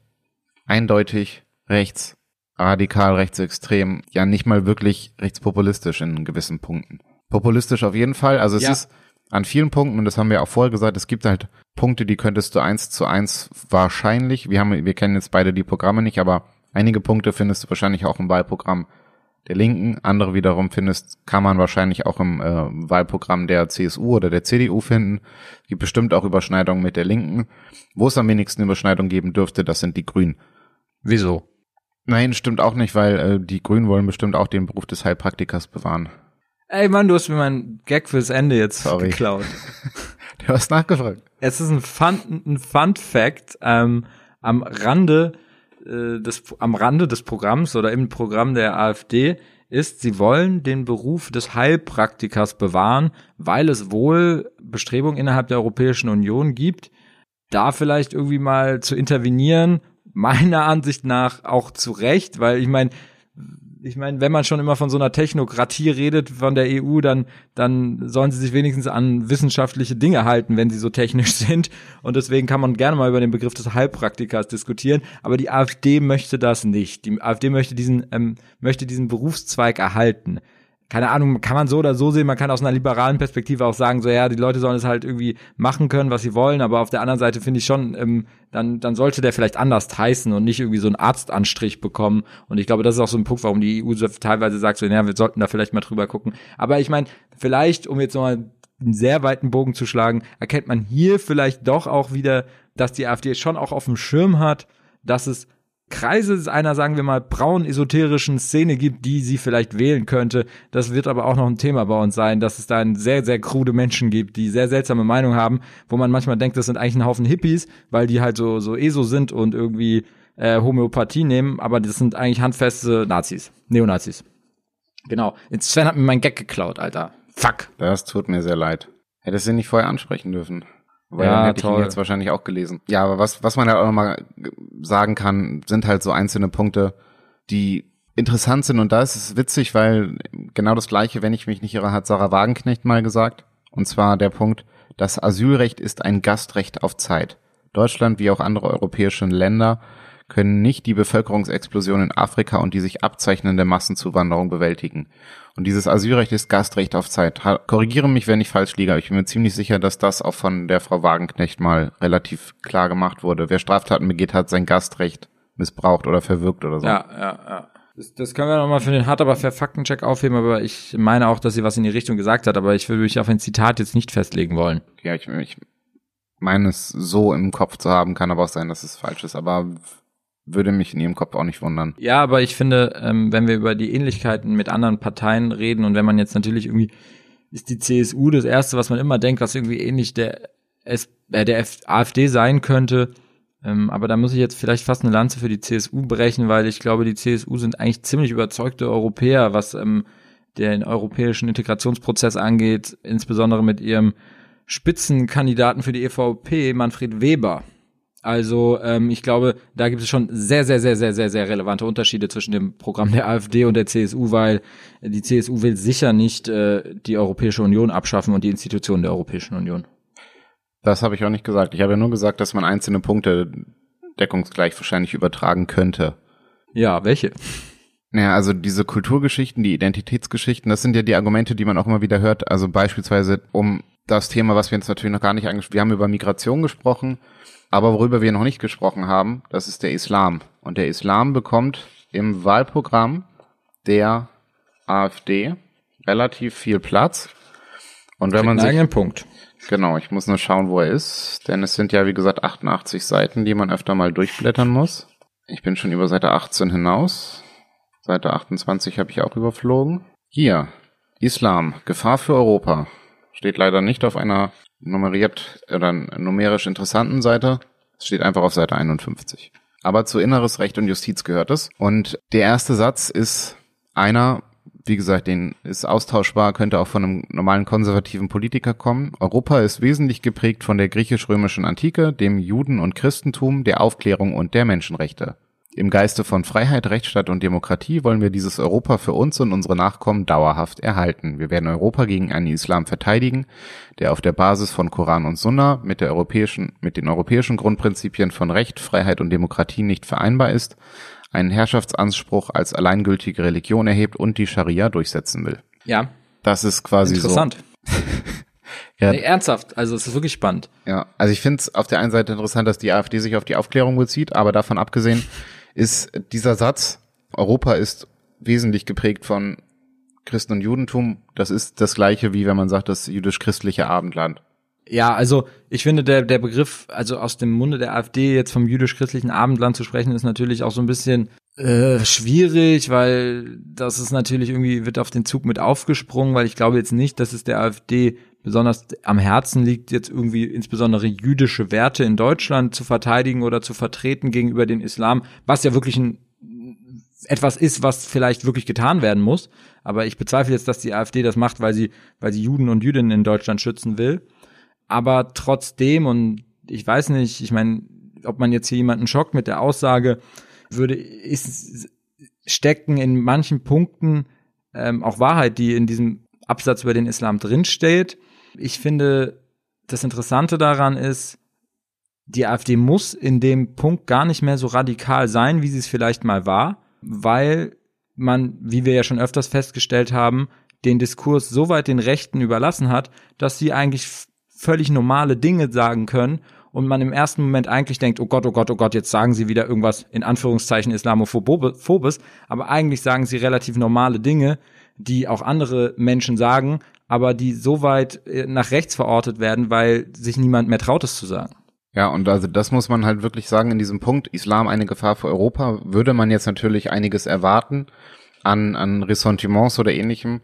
S2: eindeutig rechts, radikal rechtsextrem, ja nicht mal wirklich rechtspopulistisch in gewissen Punkten. Populistisch auf jeden Fall, also es ja. ist an vielen Punkten, und das haben wir auch vorher gesagt, es gibt halt Punkte, die könntest du eins zu eins wahrscheinlich, wir haben, wir kennen jetzt beide die Programme nicht, aber einige Punkte findest du wahrscheinlich auch im Wahlprogramm der Linken. Andere wiederum findest, kann man wahrscheinlich auch im äh, Wahlprogramm der CSU oder der CDU finden. Es gibt bestimmt auch Überschneidungen mit der Linken. Wo es am wenigsten Überschneidungen geben dürfte, das sind die Grünen.
S3: Wieso?
S2: Nein, stimmt auch nicht, weil äh, die Grünen wollen bestimmt auch den Beruf des Heilpraktikers bewahren.
S3: Ey Mann, du hast mir meinen Gag fürs Ende jetzt
S2: Sorry.
S3: geklaut. [laughs]
S2: du hast nachgefragt.
S3: Es ist ein Fun, ein Fun Fact ähm, am Rande äh, des, am Rande des Programms oder im Programm der AfD ist, sie wollen den Beruf des Heilpraktikers bewahren, weil es wohl Bestrebungen innerhalb der Europäischen Union gibt, da vielleicht irgendwie mal zu intervenieren, meiner Ansicht nach auch zu Recht, weil ich meine, ich meine, wenn man schon immer von so einer Technokratie redet von der EU, dann, dann sollen sie sich wenigstens an wissenschaftliche Dinge halten, wenn sie so technisch [laughs] sind. Und deswegen kann man gerne mal über den Begriff des Heilpraktikers diskutieren. Aber die AfD möchte das nicht. Die AfD möchte diesen, ähm, möchte diesen Berufszweig erhalten keine Ahnung, kann man so oder so sehen, man kann aus einer liberalen Perspektive auch sagen, so ja, die Leute sollen es halt irgendwie machen können, was sie wollen, aber auf der anderen Seite finde ich schon, ähm, dann, dann sollte der vielleicht anders heißen und nicht irgendwie so einen Arztanstrich bekommen. Und ich glaube, das ist auch so ein Punkt, warum die EU teilweise sagt, so, ja, wir sollten da vielleicht mal drüber gucken. Aber ich meine, vielleicht, um jetzt nochmal einen sehr weiten Bogen zu schlagen, erkennt man hier vielleicht doch auch wieder, dass die AfD schon auch auf dem Schirm hat, dass es Kreise einer, sagen wir mal, braun esoterischen Szene gibt, die sie vielleicht wählen könnte. Das wird aber auch noch ein Thema bei uns sein, dass es da sehr, sehr krude Menschen gibt, die sehr seltsame Meinungen haben, wo man manchmal denkt, das sind eigentlich ein Haufen Hippies, weil die halt so, so ESO sind und irgendwie äh, Homöopathie nehmen, aber das sind eigentlich handfeste Nazis, Neonazis. Genau. Jetzt Sven hat mir meinen Gag geklaut, Alter. Fuck.
S2: Das tut mir sehr leid. Hättest du nicht vorher ansprechen dürfen. Weil ja, dann hätte toll. ich ihn jetzt wahrscheinlich auch gelesen. Ja, aber was, was man halt auch nochmal sagen kann, sind halt so einzelne Punkte, die interessant sind. Und da ist es witzig, weil genau das Gleiche, wenn ich mich nicht irre, hat Sarah Wagenknecht mal gesagt. Und zwar der Punkt, das Asylrecht ist ein Gastrecht auf Zeit. Deutschland wie auch andere europäische Länder können nicht die Bevölkerungsexplosion in Afrika und die sich abzeichnende Massenzuwanderung bewältigen. Und dieses Asylrecht ist Gastrecht auf Zeit. Korrigiere mich, wenn ich falsch liege, aber ich bin mir ziemlich sicher, dass das auch von der Frau Wagenknecht mal relativ klar gemacht wurde. Wer Straftaten begeht, hat sein Gastrecht missbraucht oder verwirkt oder so.
S3: Ja, ja, ja. Das, das können wir nochmal für den hart aber fair Faktencheck aufheben, aber ich meine auch, dass sie was in die Richtung gesagt hat, aber ich würde mich auf ein Zitat jetzt nicht festlegen wollen.
S2: Ja, ich, ich meine es so im Kopf zu haben, kann aber auch sein, dass es falsch ist, aber würde mich in ihrem Kopf auch nicht wundern.
S3: Ja, aber ich finde, ähm, wenn wir über die Ähnlichkeiten mit anderen Parteien reden und wenn man jetzt natürlich irgendwie ist die CSU das erste, was man immer denkt, was irgendwie ähnlich der S äh, der F AfD sein könnte. Ähm, aber da muss ich jetzt vielleicht fast eine Lanze für die CSU brechen, weil ich glaube, die CSU sind eigentlich ziemlich überzeugte Europäer, was ähm, den europäischen Integrationsprozess angeht, insbesondere mit ihrem Spitzenkandidaten für die EVP, Manfred Weber. Also ähm, ich glaube, da gibt es schon sehr, sehr, sehr, sehr, sehr, sehr relevante Unterschiede zwischen dem Programm der AfD und der CSU, weil die CSU will sicher nicht äh, die Europäische Union abschaffen und die Institutionen der Europäischen Union.
S2: Das habe ich auch nicht gesagt. Ich habe ja nur gesagt, dass man einzelne Punkte deckungsgleich wahrscheinlich übertragen könnte.
S3: Ja, welche?
S2: Naja, also diese Kulturgeschichten, die Identitätsgeschichten, das sind ja die Argumente, die man auch immer wieder hört. Also beispielsweise um das Thema, was wir jetzt natürlich noch gar nicht angesprochen haben, wir haben über Migration gesprochen aber worüber wir noch nicht gesprochen haben, das ist der Islam. Und der Islam bekommt im Wahlprogramm der AfD relativ viel Platz. Und wenn man sich,
S3: einen Punkt.
S2: Genau, ich muss nur schauen, wo er ist, denn es sind ja wie gesagt 88 Seiten, die man öfter mal durchblättern muss. Ich bin schon über Seite 18 hinaus. Seite 28 habe ich auch überflogen. Hier, Islam, Gefahr für Europa. Steht leider nicht auf einer nummeriert oder numerisch interessanten Seite. Es steht einfach auf Seite 51. Aber zu Inneres Recht und Justiz gehört es. Und der erste Satz ist einer, wie gesagt, den ist austauschbar, könnte auch von einem normalen konservativen Politiker kommen. Europa ist wesentlich geprägt von der griechisch-römischen Antike, dem Juden- und Christentum, der Aufklärung und der Menschenrechte. Im Geiste von Freiheit, Rechtsstaat und Demokratie wollen wir dieses Europa für uns und unsere Nachkommen dauerhaft erhalten. Wir werden Europa gegen einen Islam verteidigen, der auf der Basis von Koran und Sunna mit der europäischen, mit den europäischen Grundprinzipien von Recht, Freiheit und Demokratie nicht vereinbar ist, einen Herrschaftsanspruch als alleingültige Religion erhebt und die Scharia durchsetzen will.
S3: Ja.
S2: Das ist quasi
S3: Interessant.
S2: so. [laughs]
S3: ja. Nee, ernsthaft, also es ist wirklich spannend.
S2: Ja, also ich finde es auf der einen Seite interessant, dass die AfD sich auf die Aufklärung bezieht, aber davon abgesehen ist dieser Satz, Europa ist wesentlich geprägt von Christen und Judentum, das ist das gleiche wie wenn man sagt, das jüdisch-christliche Abendland.
S3: Ja, also ich finde der der Begriff, also aus dem Munde der AfD jetzt vom jüdisch-christlichen Abendland zu sprechen, ist natürlich auch so ein bisschen äh, schwierig, weil das ist natürlich irgendwie wird auf den Zug mit aufgesprungen, weil ich glaube jetzt nicht, dass es der AfD besonders am Herzen liegt, jetzt irgendwie insbesondere jüdische Werte in Deutschland zu verteidigen oder zu vertreten gegenüber den Islam, was ja wirklich ein etwas ist, was vielleicht wirklich getan werden muss. Aber ich bezweifle jetzt, dass die AfD das macht, weil sie, weil sie Juden und Jüdinnen in Deutschland schützen will. Aber trotzdem, und ich weiß nicht, ich meine, ob man jetzt hier jemanden schockt mit der Aussage, würde, ist, stecken in manchen Punkten ähm, auch Wahrheit, die in diesem Absatz über den Islam drinsteht. Ich finde, das Interessante daran ist, die AfD muss in dem Punkt gar nicht mehr so radikal sein, wie sie es vielleicht mal war, weil man, wie wir ja schon öfters festgestellt haben, den Diskurs so weit den Rechten überlassen hat, dass sie eigentlich völlig normale Dinge sagen können und man im ersten Moment eigentlich denkt, oh Gott, oh Gott, oh Gott, jetzt sagen sie wieder irgendwas in Anführungszeichen Islamophobes, aber eigentlich sagen sie relativ normale Dinge, die auch andere Menschen sagen, aber die so weit äh, nach rechts verortet werden, weil sich niemand mehr traut, es zu sagen.
S2: Ja, und also das muss man halt wirklich sagen in diesem Punkt, Islam eine Gefahr für Europa, würde man jetzt natürlich einiges erwarten an, an Ressentiments oder ähnlichem,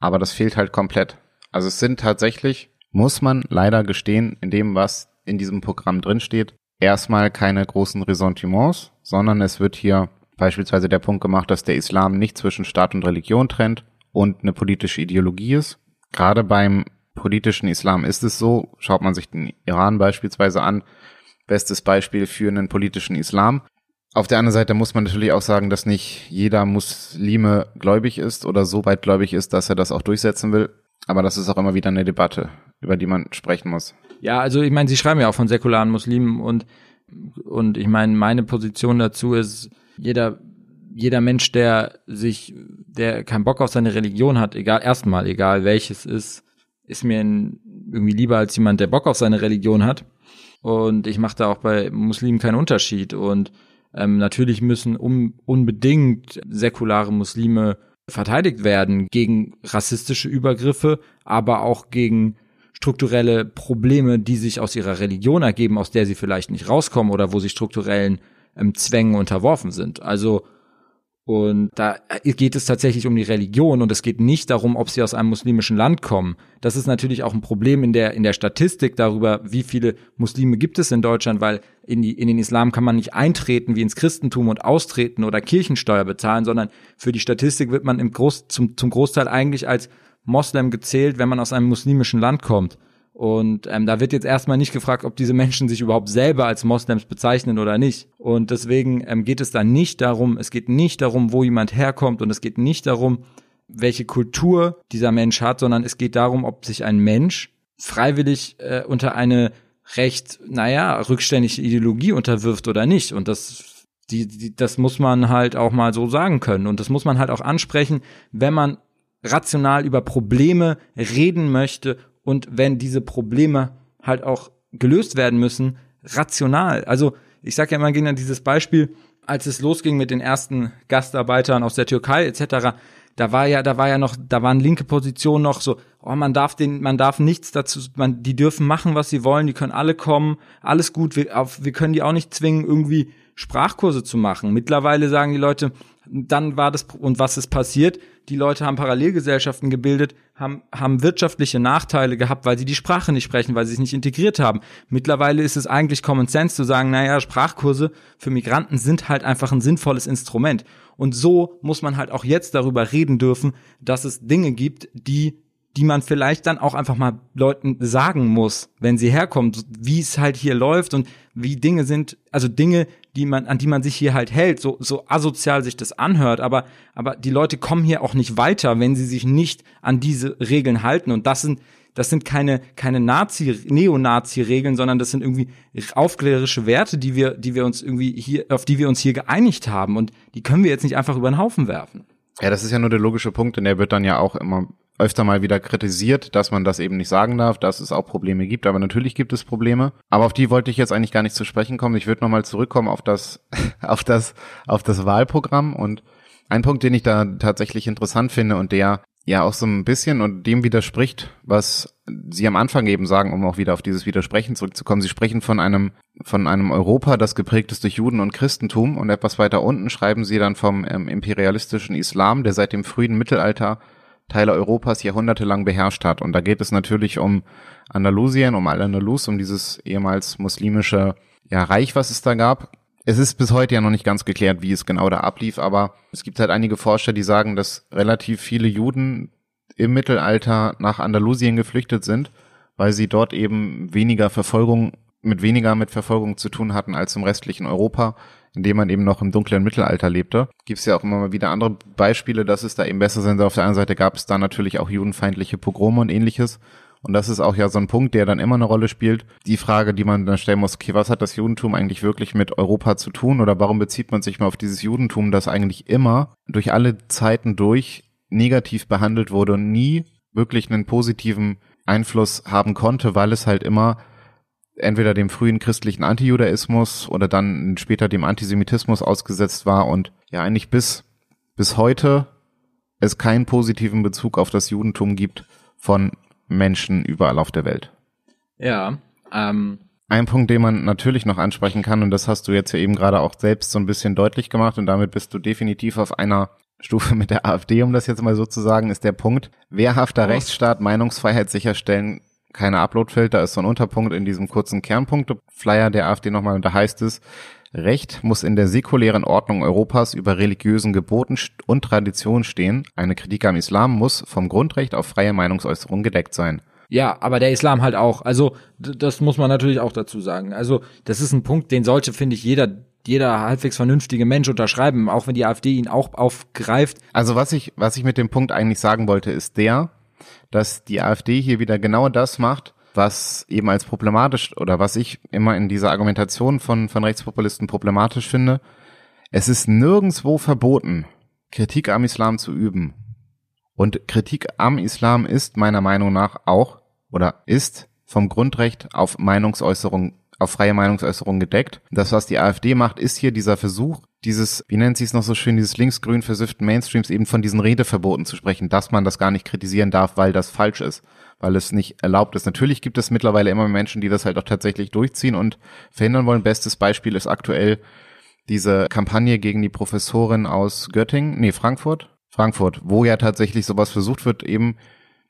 S2: aber das fehlt halt komplett. Also es sind tatsächlich, muss man leider gestehen, in dem, was in diesem Programm drinsteht, erstmal keine großen Ressentiments, sondern es wird hier beispielsweise der Punkt gemacht, dass der Islam nicht zwischen Staat und Religion trennt und eine politische Ideologie ist. Gerade beim politischen Islam ist es so, schaut man sich den Iran beispielsweise an, bestes Beispiel für einen politischen Islam. Auf der anderen Seite muss man natürlich auch sagen, dass nicht jeder Muslime gläubig ist oder so weit gläubig ist, dass er das auch durchsetzen will. Aber das ist auch immer wieder eine Debatte, über die man sprechen muss.
S3: Ja, also ich meine, Sie schreiben ja auch von säkularen Muslimen und und ich meine, meine Position dazu ist, jeder jeder Mensch, der sich, der keinen Bock auf seine Religion hat, egal erstmal, egal welches ist, ist mir irgendwie lieber als jemand, der Bock auf seine Religion hat. Und ich mache da auch bei Muslimen keinen Unterschied. Und ähm, natürlich müssen um, unbedingt säkulare Muslime verteidigt werden gegen rassistische Übergriffe, aber auch gegen strukturelle Probleme, die sich aus ihrer Religion ergeben, aus der sie vielleicht nicht rauskommen oder wo sie strukturellen ähm, Zwängen unterworfen sind. Also und da geht es tatsächlich um die Religion und es geht nicht darum, ob sie aus einem muslimischen Land kommen. Das ist natürlich auch ein Problem in der, in der Statistik darüber, wie viele Muslime gibt es in Deutschland, weil in, die, in den Islam kann man nicht eintreten wie ins Christentum und austreten oder Kirchensteuer bezahlen, sondern für die Statistik wird man im Groß, zum, zum Großteil eigentlich als Moslem gezählt, wenn man aus einem muslimischen Land kommt. Und ähm, da wird jetzt erstmal nicht gefragt, ob diese Menschen sich überhaupt selber als Moslems bezeichnen oder nicht. Und deswegen ähm, geht es da nicht darum, es geht nicht darum, wo jemand herkommt und es geht nicht darum, welche Kultur dieser Mensch hat, sondern es geht darum, ob sich ein Mensch freiwillig äh, unter eine recht, naja, rückständige Ideologie unterwirft oder nicht. Und das, die, die, das muss man halt auch mal so sagen können. Und das muss man halt auch ansprechen, wenn man rational über Probleme reden möchte und wenn diese Probleme halt auch gelöst werden müssen, rational. Also ich sage ja immer gerne dieses Beispiel, als es losging mit den ersten Gastarbeitern aus der Türkei etc., da war ja, da war ja noch, da waren linke Positionen noch so, oh, man darf den, man darf nichts dazu, man, die dürfen machen, was sie wollen, die können alle kommen, alles gut, wir, auf, wir können die auch nicht zwingen, irgendwie Sprachkurse zu machen. Mittlerweile sagen die Leute, dann war das, und was ist passiert? Die Leute haben Parallelgesellschaften gebildet, haben, haben wirtschaftliche Nachteile gehabt, weil sie die Sprache nicht sprechen, weil sie sich nicht integriert haben. Mittlerweile ist es eigentlich Common Sense zu sagen, naja, Sprachkurse für Migranten sind halt einfach ein sinnvolles Instrument. Und so muss man halt auch jetzt darüber reden dürfen, dass es Dinge gibt, die die man vielleicht dann auch einfach mal Leuten sagen muss, wenn sie herkommen, wie es halt hier läuft und wie Dinge sind, also Dinge, die man, an die man sich hier halt hält, so, so asozial sich das anhört, aber, aber die Leute kommen hier auch nicht weiter, wenn sie sich nicht an diese Regeln halten. Und das sind, das sind keine, keine Nazi, Neonazi-Regeln, sondern das sind irgendwie aufklärerische Werte, die wir, die wir uns irgendwie hier, auf die wir uns hier geeinigt haben. Und die können wir jetzt nicht einfach über den Haufen werfen.
S2: Ja, das ist ja nur der logische Punkt, denn der wird dann ja auch immer öfter mal wieder kritisiert, dass man das eben nicht sagen darf, dass es auch Probleme gibt. Aber natürlich gibt es Probleme. Aber auf die wollte ich jetzt eigentlich gar nicht zu sprechen kommen. Ich würde nochmal zurückkommen auf das, [laughs] auf das, auf das Wahlprogramm. Und ein Punkt, den ich da tatsächlich interessant finde und der ja auch so ein bisschen und dem widerspricht, was Sie am Anfang eben sagen, um auch wieder auf dieses Widersprechen zurückzukommen. Sie sprechen von einem, von einem Europa, das geprägt ist durch Juden und Christentum und etwas weiter unten schreiben Sie dann vom ähm, imperialistischen Islam, der seit dem frühen Mittelalter Teile Europas jahrhundertelang beherrscht hat. Und da geht es natürlich um Andalusien, um Al-Andalus, um dieses ehemals muslimische ja, Reich, was es da gab. Es ist bis heute ja noch nicht ganz geklärt, wie es genau da ablief, aber es gibt halt einige Forscher, die sagen, dass relativ viele Juden im Mittelalter nach Andalusien geflüchtet sind, weil sie dort eben weniger Verfolgung, mit weniger mit Verfolgung zu tun hatten als im restlichen Europa. In dem man eben noch im dunklen Mittelalter lebte. Gibt es ja auch immer mal wieder andere Beispiele, dass es da eben besser sind. Auf der einen Seite gab es da natürlich auch judenfeindliche Pogrome und ähnliches. Und das ist auch ja so ein Punkt, der dann immer eine Rolle spielt. Die Frage, die man dann stellen muss, okay, was hat das Judentum eigentlich wirklich mit Europa zu tun? Oder warum bezieht man sich mal auf dieses Judentum, das eigentlich immer durch alle Zeiten durch negativ behandelt wurde und nie wirklich einen positiven Einfluss haben konnte, weil es halt immer entweder dem frühen christlichen Antijudaismus oder dann später dem Antisemitismus ausgesetzt war und ja eigentlich bis, bis heute es keinen positiven Bezug auf das Judentum gibt von Menschen überall auf der Welt.
S3: Ja, ähm.
S2: Ein Punkt, den man natürlich noch ansprechen kann, und das hast du jetzt ja eben gerade auch selbst so ein bisschen deutlich gemacht, und damit bist du definitiv auf einer Stufe mit der AfD, um das jetzt mal so zu sagen, ist der Punkt, wehrhafter Rechtsstaat, Meinungsfreiheit sicherstellen, keine Uploadfilter, ist so ein Unterpunkt in diesem kurzen Kernpunkte-Flyer der AfD nochmal, und da heißt es, Recht muss in der säkulären Ordnung Europas über religiösen Geboten und Traditionen stehen. Eine Kritik am Islam muss vom Grundrecht auf freie Meinungsäußerung gedeckt sein.
S3: Ja, aber der Islam halt auch. Also das muss man natürlich auch dazu sagen. Also das ist ein Punkt, den sollte, finde ich, jeder jeder halbwegs vernünftige Mensch unterschreiben, auch wenn die AfD ihn auch aufgreift.
S2: Also was ich was ich mit dem Punkt eigentlich sagen wollte, ist der, dass die AfD hier wieder genau das macht, was eben als problematisch oder was ich immer in dieser Argumentation von, von Rechtspopulisten problematisch finde. Es ist nirgendswo verboten, Kritik am Islam zu üben. Und Kritik am Islam ist meiner Meinung nach auch oder ist vom Grundrecht auf Meinungsäußerung, auf freie Meinungsäußerung gedeckt. Das, was die AfD macht, ist hier dieser Versuch, dieses, wie nennt sie es noch so schön, dieses linksgrün versifften Mainstreams eben von diesen Redeverboten zu sprechen, dass man das gar nicht kritisieren darf, weil das falsch ist, weil es nicht erlaubt ist. Natürlich gibt es mittlerweile immer Menschen, die das halt auch tatsächlich durchziehen und verhindern wollen. Bestes Beispiel ist aktuell diese Kampagne gegen die Professorin aus Göttingen, nee, Frankfurt, Frankfurt, wo ja tatsächlich sowas versucht wird, eben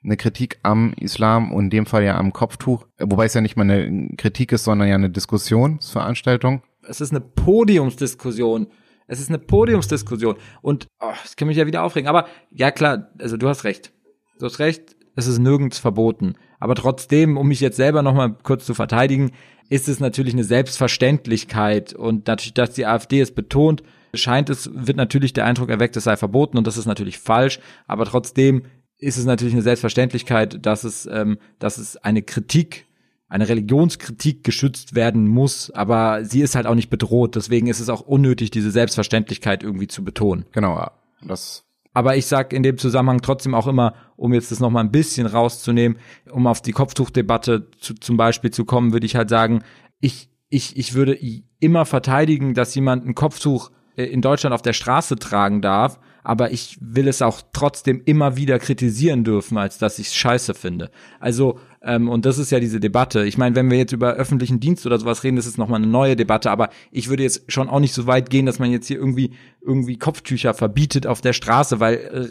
S2: eine Kritik am Islam und in dem Fall ja am Kopftuch, wobei es ja nicht mal eine Kritik ist, sondern ja eine Diskussionsveranstaltung.
S3: Es ist eine Podiumsdiskussion es ist eine Podiumsdiskussion. Und oh, das kann mich ja wieder aufregen. Aber ja klar, also du hast recht. Du hast recht, es ist nirgends verboten. Aber trotzdem, um mich jetzt selber nochmal kurz zu verteidigen, ist es natürlich eine Selbstverständlichkeit. Und natürlich, dass die AfD es betont, scheint es, wird natürlich der Eindruck erweckt, es sei verboten. Und das ist natürlich falsch. Aber trotzdem ist es natürlich eine Selbstverständlichkeit, dass es, ähm, dass es eine Kritik eine Religionskritik geschützt werden muss, aber sie ist halt auch nicht bedroht. Deswegen ist es auch unnötig, diese Selbstverständlichkeit irgendwie zu betonen.
S2: Genau, das.
S3: Aber ich sag in dem Zusammenhang trotzdem auch immer, um jetzt das noch mal ein bisschen rauszunehmen, um auf die Kopftuchdebatte zu, zum Beispiel zu kommen, würde ich halt sagen, ich, ich, ich würde immer verteidigen, dass jemand ein Kopftuch äh, in Deutschland auf der Straße tragen darf, aber ich will es auch trotzdem immer wieder kritisieren dürfen, als dass ich es scheiße finde. Also, ähm, und das ist ja diese Debatte. Ich meine, wenn wir jetzt über öffentlichen Dienst oder sowas reden, das ist nochmal eine neue Debatte, aber ich würde jetzt schon auch nicht so weit gehen, dass man jetzt hier irgendwie irgendwie Kopftücher verbietet auf der Straße, weil äh,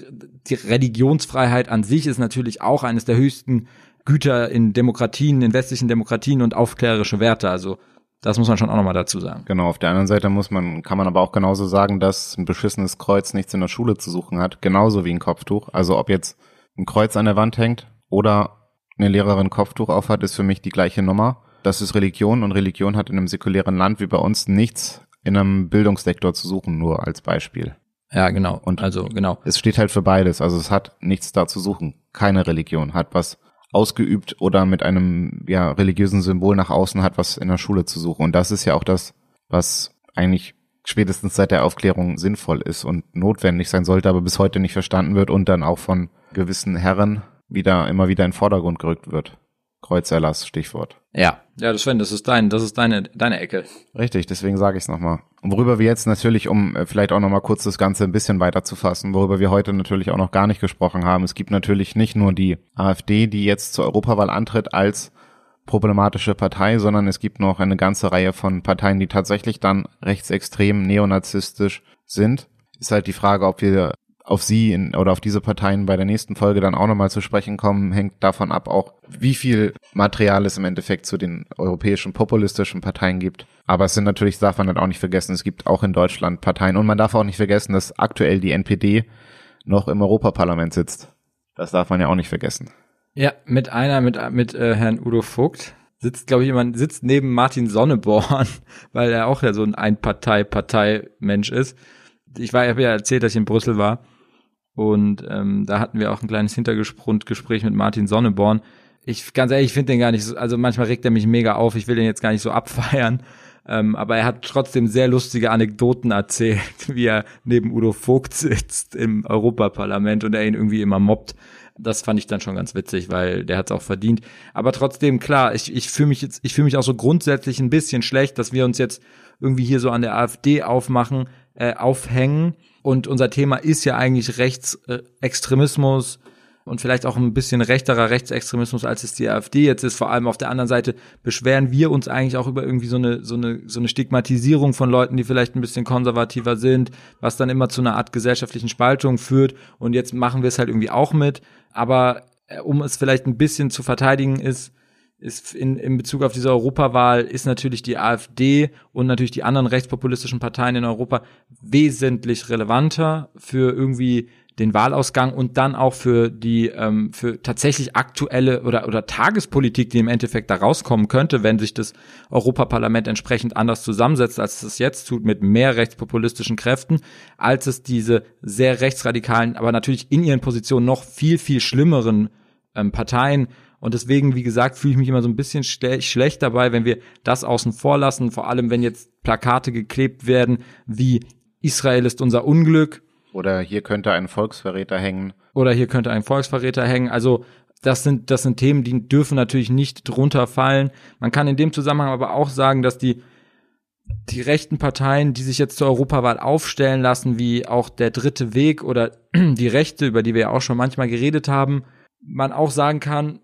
S3: die Religionsfreiheit an sich ist natürlich auch eines der höchsten Güter in Demokratien, in westlichen Demokratien und aufklärerische Werte. Also das muss man schon auch nochmal dazu sagen.
S2: Genau, auf der anderen Seite muss man, kann man aber auch genauso sagen, dass ein beschissenes Kreuz nichts in der Schule zu suchen hat, genauso wie ein Kopftuch. Also ob jetzt ein Kreuz an der Wand hängt oder eine Lehrerin Kopftuch aufhat, ist für mich die gleiche Nummer. Das ist Religion und Religion hat in einem säkulären Land wie bei uns nichts in einem Bildungssektor zu suchen, nur als Beispiel.
S3: Ja, genau. Und also genau.
S2: Es steht halt für beides. Also es hat nichts da zu suchen. Keine Religion hat was ausgeübt oder mit einem ja, religiösen Symbol nach außen hat, was in der Schule zu suchen. Und das ist ja auch das, was eigentlich spätestens seit der Aufklärung sinnvoll ist und notwendig sein sollte, aber bis heute nicht verstanden wird und dann auch von gewissen Herren wieder immer wieder in den Vordergrund gerückt wird. Kreuzerlass, Stichwort.
S3: Ja, ja, Sven, das ist dein, das ist deine, deine Ecke.
S2: Richtig, deswegen sage ich es nochmal. Worüber wir jetzt natürlich, um äh, vielleicht auch nochmal kurz das Ganze ein bisschen weiter zu fassen, worüber wir heute natürlich auch noch gar nicht gesprochen haben. Es gibt natürlich nicht nur die AfD, die jetzt zur Europawahl antritt als problematische Partei, sondern es gibt noch eine ganze Reihe von Parteien, die tatsächlich dann rechtsextrem, neonazistisch sind. Ist halt die Frage, ob wir auf sie in, oder auf diese Parteien bei der nächsten Folge dann auch nochmal zu sprechen kommen, hängt davon ab auch, wie viel Material es im Endeffekt zu den europäischen populistischen Parteien gibt. Aber es sind natürlich, darf man dann auch nicht vergessen, es gibt auch in Deutschland Parteien und man darf auch nicht vergessen, dass aktuell die NPD noch im Europaparlament sitzt. Das darf man ja auch nicht vergessen.
S3: Ja, mit einer, mit, mit äh, Herrn Udo Vogt. sitzt, glaube ich, jemand, sitzt neben Martin Sonneborn, [laughs] weil er auch ja so ein Einpartei-Partei-Mensch ist. Ich war, ich habe ja erzählt, dass ich in Brüssel war. Und ähm, da hatten wir auch ein kleines Hintergrundgespräch mit Martin Sonneborn. Ich, ganz ehrlich, ich finde den gar nicht so, also manchmal regt er mich mega auf, ich will den jetzt gar nicht so abfeiern. Ähm, aber er hat trotzdem sehr lustige Anekdoten erzählt, [laughs] wie er neben Udo Vogt sitzt im Europaparlament und er ihn irgendwie immer mobbt. Das fand ich dann schon ganz witzig, weil der hat es auch verdient. Aber trotzdem, klar, ich, ich fühle mich jetzt, ich fühle mich auch so grundsätzlich ein bisschen schlecht, dass wir uns jetzt irgendwie hier so an der AfD aufmachen, äh, aufhängen. Und unser Thema ist ja eigentlich Rechtsextremismus, und vielleicht auch ein bisschen rechterer Rechtsextremismus, als es die AfD jetzt ist. Vor allem auf der anderen Seite beschweren wir uns eigentlich auch über irgendwie so eine, so eine, so eine Stigmatisierung von Leuten, die vielleicht ein bisschen konservativer sind, was dann immer zu einer Art gesellschaftlichen Spaltung führt. Und jetzt machen wir es halt irgendwie auch mit. Aber äh, um es vielleicht ein bisschen zu verteidigen, ist, ist in, in Bezug auf diese Europawahl ist natürlich die AfD und natürlich die anderen rechtspopulistischen Parteien in Europa wesentlich relevanter für irgendwie den Wahlausgang und dann auch für die ähm, für tatsächlich aktuelle oder oder Tagespolitik, die im Endeffekt da rauskommen könnte, wenn sich das Europaparlament entsprechend anders zusammensetzt, als es jetzt tut, mit mehr rechtspopulistischen Kräften, als es diese sehr rechtsradikalen, aber natürlich in ihren Positionen noch viel viel schlimmeren ähm, Parteien und deswegen, wie gesagt, fühle ich mich immer so ein bisschen schlecht dabei, wenn wir das außen vor lassen, vor allem wenn jetzt Plakate geklebt werden wie Israel ist unser Unglück
S2: oder hier könnte ein Volksverräter hängen.
S3: Oder hier könnte ein Volksverräter hängen. Also das sind, das sind Themen, die dürfen natürlich nicht drunter fallen. Man kann in dem Zusammenhang aber auch sagen, dass die, die rechten Parteien, die sich jetzt zur Europawahl aufstellen lassen, wie auch der dritte Weg oder [clears throat] die Rechte, über die wir ja auch schon manchmal geredet haben, man auch sagen kann,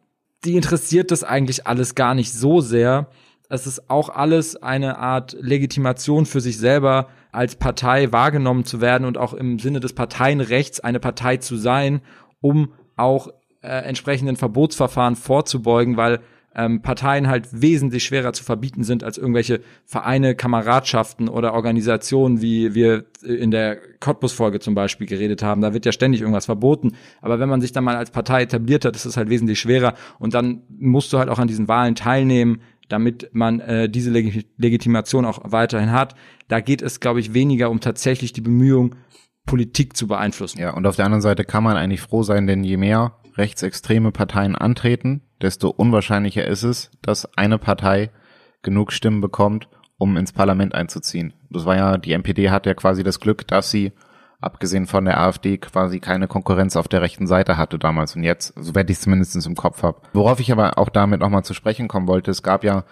S3: die interessiert das eigentlich alles gar nicht so sehr. Es ist auch alles eine Art Legitimation für sich selber, als Partei wahrgenommen zu werden und auch im Sinne des Parteienrechts eine Partei zu sein, um auch äh, entsprechenden Verbotsverfahren vorzubeugen, weil ähm, Parteien halt wesentlich schwerer zu verbieten sind als irgendwelche Vereine, Kameradschaften oder Organisationen, wie wir in der Cottbus-Folge zum Beispiel geredet haben. Da wird ja ständig irgendwas verboten. Aber wenn man sich dann mal als Partei etabliert hat, ist es halt wesentlich schwerer. Und dann musst du halt auch an diesen Wahlen teilnehmen, damit man äh, diese Leg Legitimation auch weiterhin hat. Da geht es, glaube ich, weniger um tatsächlich die Bemühung, Politik zu beeinflussen.
S2: Ja, und auf der anderen Seite kann man eigentlich froh sein, denn je mehr rechtsextreme Parteien antreten, desto unwahrscheinlicher ist es, dass eine Partei genug Stimmen bekommt, um ins Parlament einzuziehen. Das war ja, die NPD hat ja quasi das Glück, dass sie abgesehen von der AfD quasi keine Konkurrenz auf der rechten Seite hatte damals und jetzt, so werde ich es zumindest im Kopf habe. Worauf ich aber auch damit nochmal zu sprechen kommen wollte, es gab ja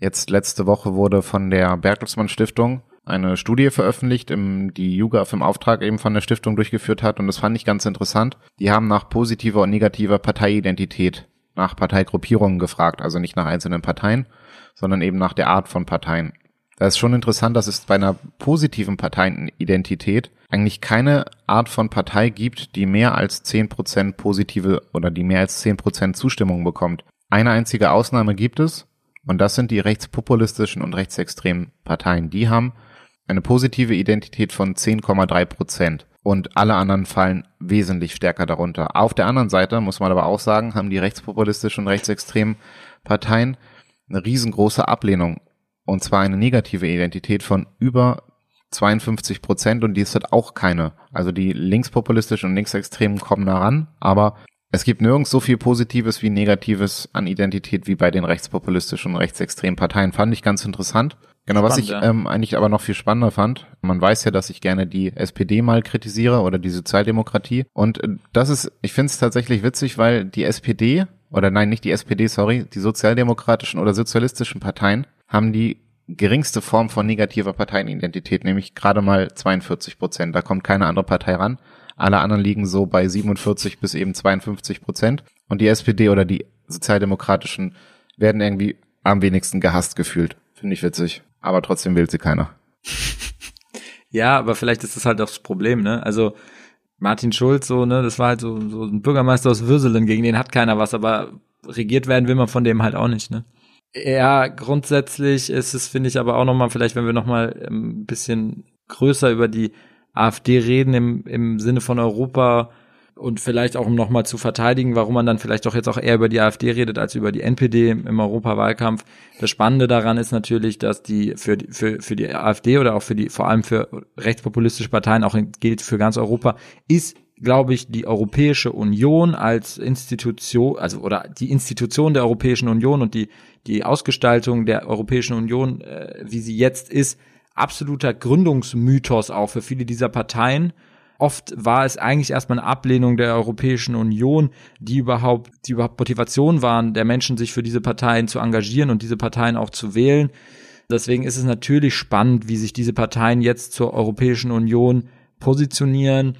S2: jetzt letzte Woche wurde von der Bertelsmann Stiftung eine Studie veröffentlicht, im, die YouGov im Auftrag eben von der Stiftung durchgeführt hat und das fand ich ganz interessant. Die haben nach positiver und negativer Parteiidentität, nach Parteigruppierungen gefragt, also nicht nach einzelnen Parteien, sondern eben nach der Art von Parteien. Da ist schon interessant, dass es bei einer positiven Parteienidentität eigentlich keine Art von Partei gibt, die mehr als zehn Prozent positive oder die mehr als zehn Prozent Zustimmung bekommt. Eine einzige Ausnahme gibt es, und das sind die rechtspopulistischen und rechtsextremen Parteien. Die haben eine positive Identität von 10,3 Prozent und alle anderen fallen wesentlich stärker darunter. Auf der anderen Seite muss man aber auch sagen, haben die rechtspopulistischen und rechtsextremen Parteien eine riesengroße Ablehnung und zwar eine negative Identität von über 52 Prozent und die ist halt auch keine. Also die linkspopulistischen und linksextremen kommen da ran, aber es gibt nirgends so viel Positives wie Negatives an Identität wie bei den rechtspopulistischen und rechtsextremen Parteien. Fand ich ganz interessant. Genau, Spannend, was ich ja. ähm, eigentlich aber noch viel spannender fand, man weiß ja, dass ich gerne die SPD mal kritisiere oder die Sozialdemokratie. Und äh, das ist, ich finde es tatsächlich witzig, weil die SPD, oder nein, nicht die SPD, sorry, die sozialdemokratischen oder sozialistischen Parteien haben die geringste Form von negativer Parteienidentität, nämlich gerade mal 42 Prozent. Da kommt keine andere Partei ran. Alle anderen liegen so bei 47 bis eben 52 Prozent. Und die SPD oder die Sozialdemokratischen werden irgendwie am wenigsten gehasst gefühlt. Finde ich witzig. Aber trotzdem wählt sie keiner. [laughs]
S3: Ja, aber vielleicht ist das halt auch das Problem, ne? Also Martin Schulz, so, ne, das war halt so, so ein Bürgermeister aus Würselen, gegen den hat keiner was, aber regiert werden will man von dem halt auch nicht, ne? Ja, grundsätzlich ist es, finde ich, aber auch nochmal, vielleicht, wenn wir nochmal ein bisschen größer über die AfD reden, im, im Sinne von Europa, und vielleicht auch um nochmal zu verteidigen, warum man dann vielleicht doch jetzt auch eher über die AfD redet als über die NPD im Europawahlkampf. Das Spannende daran ist natürlich, dass die für, für, für die AfD oder auch für die, vor allem für rechtspopulistische Parteien, auch gilt für ganz Europa, ist glaube ich, die Europäische Union als Institution, also oder die Institution der Europäischen Union und die, die Ausgestaltung der Europäischen Union, äh, wie sie jetzt ist, absoluter Gründungsmythos auch für viele dieser Parteien. Oft war es eigentlich erstmal eine Ablehnung der Europäischen Union, die überhaupt, die überhaupt Motivation waren, der Menschen sich für diese Parteien zu engagieren und diese Parteien auch zu wählen. Deswegen ist es natürlich spannend, wie sich diese Parteien jetzt zur Europäischen Union positionieren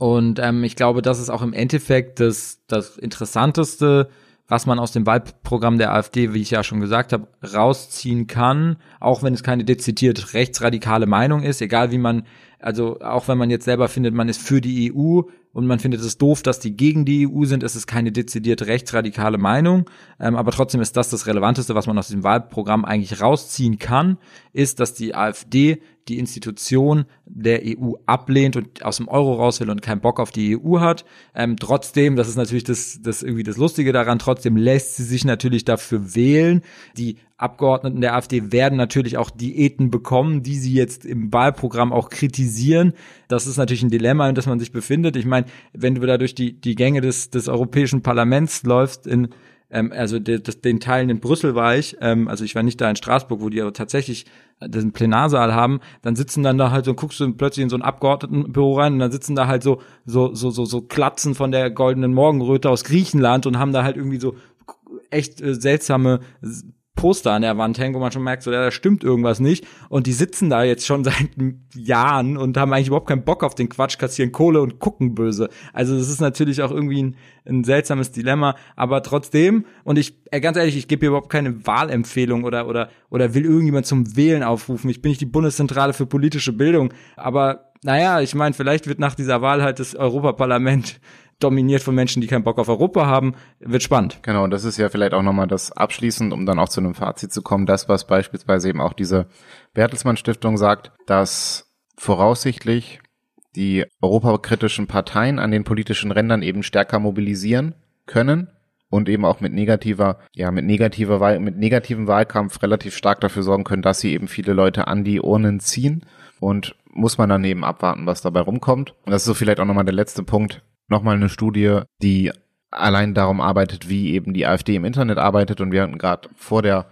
S3: und ähm, ich glaube, das ist auch im Endeffekt das, das Interessanteste, was man aus dem Wahlprogramm der AfD, wie ich ja schon gesagt habe, rausziehen kann, auch wenn es keine dezidiert rechtsradikale Meinung ist, egal wie man, also auch wenn man jetzt selber findet, man ist für die EU und man findet es doof, dass die gegen die EU sind, ist es keine dezidiert rechtsradikale Meinung, ähm, aber trotzdem ist das das Relevanteste, was man aus diesem Wahlprogramm eigentlich rausziehen kann, ist, dass die AfD die Institution der EU ablehnt und aus dem Euro raus will und keinen Bock auf die EU hat. Ähm, trotzdem, das ist natürlich das, das irgendwie das Lustige daran, trotzdem lässt sie sich natürlich dafür wählen. Die Abgeordneten der AfD werden natürlich auch Diäten bekommen, die sie jetzt im Wahlprogramm auch kritisieren. Das ist natürlich ein Dilemma, in das man sich befindet. Ich meine, wenn du da durch die, die Gänge des, des Europäischen Parlaments läufst in ähm, also de, de, den Teilen in Brüssel war ich, ähm, also ich war nicht da in Straßburg, wo die aber tatsächlich den Plenarsaal haben, dann sitzen dann da halt so, guckst du plötzlich in so ein Abgeordnetenbüro rein und dann sitzen da halt so, so, so, so, so Klatzen von der goldenen Morgenröte aus Griechenland und haben da halt irgendwie so echt äh, seltsame Poster an der Wand hängen, wo man schon merkt, so, ja, da stimmt irgendwas nicht. Und die sitzen da jetzt schon [laughs] seit Jahren und haben eigentlich überhaupt keinen Bock auf den Quatsch, kassieren Kohle und gucken böse. Also das ist natürlich auch irgendwie ein, ein seltsames Dilemma. Aber trotzdem, und ich, äh, ganz ehrlich, ich gebe hier überhaupt keine Wahlempfehlung oder, oder, oder will irgendjemand zum Wählen aufrufen. Ich bin nicht die Bundeszentrale für politische Bildung. Aber naja, ich meine, vielleicht wird nach dieser Wahl halt das Europaparlament dominiert von Menschen, die keinen Bock auf Europa haben, wird spannend.
S2: Genau, und das ist ja vielleicht auch nochmal das abschließend, um dann auch zu einem Fazit zu kommen, das, was beispielsweise eben auch diese Bertelsmann Stiftung sagt, dass voraussichtlich die europakritischen Parteien an den politischen Rändern eben stärker mobilisieren können und eben auch mit negativer, ja, mit negativer Wahl, mit negativem Wahlkampf relativ stark dafür sorgen können, dass sie eben viele Leute an die Urnen ziehen und muss man dann eben abwarten, was dabei rumkommt. Und das ist so vielleicht auch nochmal der letzte Punkt nochmal eine Studie, die allein darum arbeitet, wie eben die AfD im Internet arbeitet. Und wir hatten gerade vor der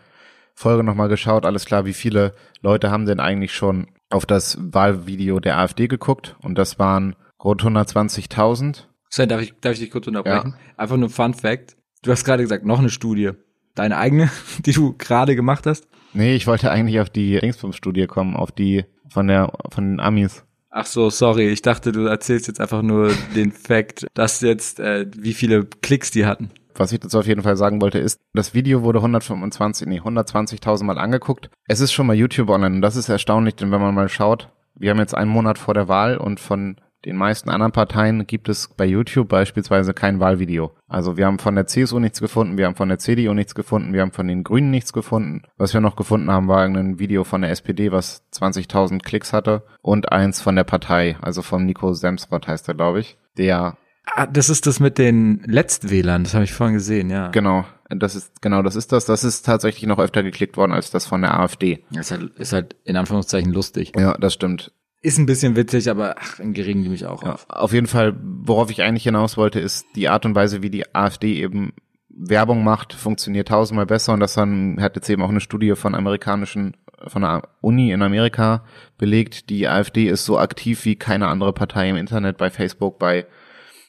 S2: Folge nochmal geschaut, alles klar, wie viele Leute haben denn eigentlich schon auf das Wahlvideo der AfD geguckt? Und das waren rund 120.000.
S3: Sven, darf ich, darf ich dich kurz unterbrechen? Ja. Einfach nur Fun Fact. Du hast gerade gesagt, noch eine Studie. Deine eigene, [laughs] die du gerade gemacht hast?
S2: Nee, ich wollte eigentlich auf die Dingsbums-Studie kommen, auf die von der, von den Amis.
S3: Ach so, sorry. Ich dachte, du erzählst jetzt einfach nur [laughs] den Fakt, dass jetzt, äh, wie viele Klicks die hatten.
S2: Was ich dazu auf jeden Fall sagen wollte, ist, das Video wurde 125, nee, 120.000 Mal angeguckt. Es ist schon mal YouTube online und das ist erstaunlich, denn wenn man mal schaut, wir haben jetzt einen Monat vor der Wahl und von den meisten anderen Parteien gibt es bei YouTube beispielsweise kein Wahlvideo. Also wir haben von der CSU nichts gefunden, wir haben von der CDU nichts gefunden, wir haben von den Grünen nichts gefunden. Was wir noch gefunden haben, war ein Video von der SPD, was 20.000 Klicks hatte und eins von der Partei, also von Nico Semsrott heißt er, glaube ich, der
S3: Ah, das ist das mit den Letztwählern, das habe ich vorhin gesehen, ja.
S2: Genau, das ist genau, das ist das. Das ist tatsächlich noch öfter geklickt worden als das von der AfD.
S3: Ist halt, ist halt in Anführungszeichen lustig.
S2: Ja, das stimmt.
S3: Ist ein bisschen witzig, aber ach, im Geringen nehme ich auch
S2: ja, auf. Auf jeden Fall, worauf ich eigentlich hinaus wollte, ist die Art und Weise, wie die AfD eben Werbung macht, funktioniert tausendmal besser und das dann hat jetzt eben auch eine Studie von amerikanischen, von einer Uni in Amerika belegt. Die AfD ist so aktiv wie keine andere Partei im Internet, bei Facebook, bei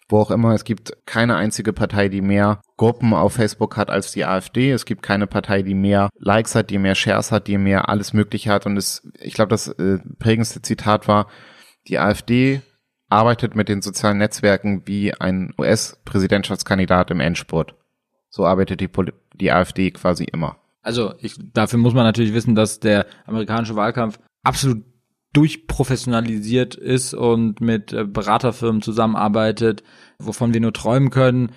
S2: wo auch immer. Es gibt keine einzige Partei, die mehr Gruppen auf Facebook hat als die AfD. Es gibt keine Partei, die mehr Likes hat, die mehr Shares hat, die mehr alles Mögliche hat. Und es, ich glaube, das äh, prägendste Zitat war, die AfD arbeitet mit den sozialen Netzwerken wie ein US-Präsidentschaftskandidat im Endspurt. So arbeitet die, die AfD quasi immer.
S3: Also ich, dafür muss man natürlich wissen, dass der amerikanische Wahlkampf absolut durchprofessionalisiert ist und mit äh, Beraterfirmen zusammenarbeitet, wovon wir nur träumen können,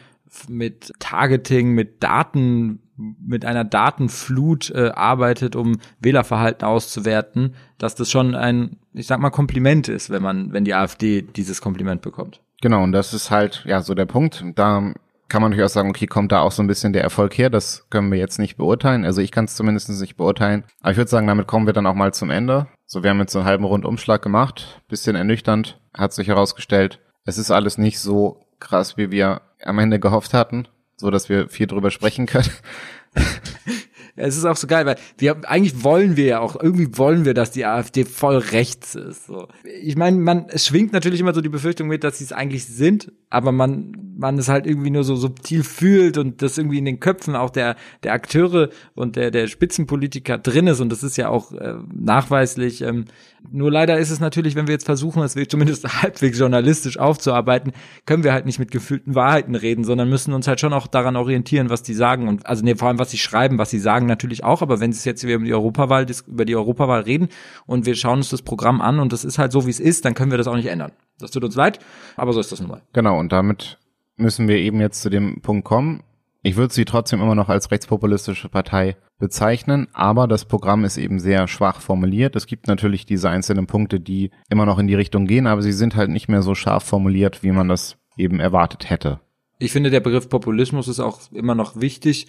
S3: mit Targeting, mit Daten, mit einer Datenflut äh, arbeitet, um Wählerverhalten auszuwerten, dass das schon ein, ich sag mal, Kompliment ist, wenn man, wenn die AfD dieses Kompliment bekommt.
S2: Genau, und das ist halt, ja, so der Punkt. Da kann man durchaus sagen, okay, kommt da auch so ein bisschen der Erfolg her? Das können wir jetzt nicht beurteilen. Also ich kann es zumindest nicht beurteilen. Aber ich würde sagen, damit kommen wir dann auch mal zum Ende. So, wir haben jetzt einen halben Rundumschlag gemacht. Bisschen ernüchternd, hat sich herausgestellt. Es ist alles nicht so krass, wie wir am Ende gehofft hatten, so dass wir viel drüber sprechen können. [laughs]
S3: es ist auch so geil, weil wir eigentlich wollen wir ja auch, irgendwie wollen wir, dass die AfD voll rechts ist. So. Ich meine, man, es schwingt natürlich immer so die Befürchtung mit, dass sie es eigentlich sind, aber man, man es halt irgendwie nur so subtil fühlt und das irgendwie in den Köpfen auch der, der Akteure und der, der Spitzenpolitiker drin ist und das ist ja auch äh, nachweislich. Ähm, nur leider ist es natürlich, wenn wir jetzt versuchen, es zumindest [laughs] halbwegs journalistisch aufzuarbeiten, können wir halt nicht mit gefühlten Wahrheiten reden, sondern müssen uns halt schon auch daran orientieren, was die sagen und also nee, vor allem was sie schreiben, was sie sagen natürlich auch, aber wenn es jetzt über die Europawahl über die Europawahl reden und wir schauen uns das Programm an und das ist halt so wie es ist, dann können wir das auch nicht ändern. Das tut uns leid, aber so ist das nun mal.
S2: Genau und damit müssen wir eben jetzt zu dem Punkt kommen. Ich würde sie trotzdem immer noch als rechtspopulistische Partei bezeichnen, aber das Programm ist eben sehr schwach formuliert. Es gibt natürlich diese einzelnen Punkte, die immer noch in die Richtung gehen, aber sie sind halt nicht mehr so scharf formuliert, wie man das eben erwartet hätte.
S3: Ich finde, der Begriff Populismus ist auch immer noch wichtig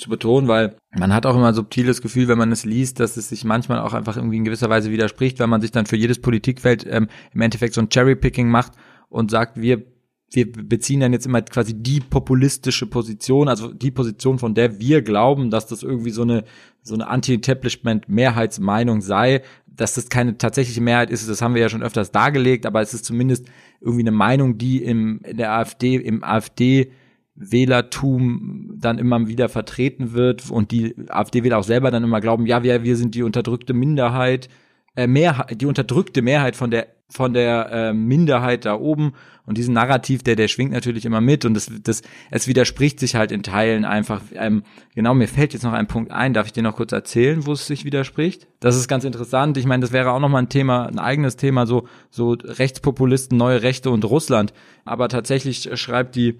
S3: zu betonen, weil man hat auch immer ein subtiles Gefühl, wenn man es liest, dass es sich manchmal auch einfach irgendwie in gewisser Weise widerspricht, weil man sich dann für jedes Politikfeld ähm, im Endeffekt so ein Cherry-Picking macht und sagt, wir wir beziehen dann jetzt immer quasi die populistische Position, also die Position, von der wir glauben, dass das irgendwie so eine so eine Anti-Establishment-Mehrheitsmeinung sei, dass das keine tatsächliche Mehrheit ist, das haben wir ja schon öfters dargelegt, aber es ist zumindest irgendwie eine Meinung, die im in der AfD im AfD Wählertum dann immer wieder vertreten wird und die AfD-Wähler auch selber dann immer glauben, ja, wir, wir sind die unterdrückte Minderheit, äh, Mehrheit, die unterdrückte Mehrheit von der von der äh, Minderheit da oben und diesen Narrativ, der der schwingt natürlich immer mit und das das es widerspricht sich halt in Teilen einfach. Ähm, genau, mir fällt jetzt noch ein Punkt ein. Darf ich dir noch kurz erzählen, wo es sich widerspricht? Das ist ganz interessant. Ich meine, das wäre auch noch mal ein Thema, ein eigenes Thema, so so Rechtspopulisten, neue Rechte und Russland. Aber tatsächlich schreibt die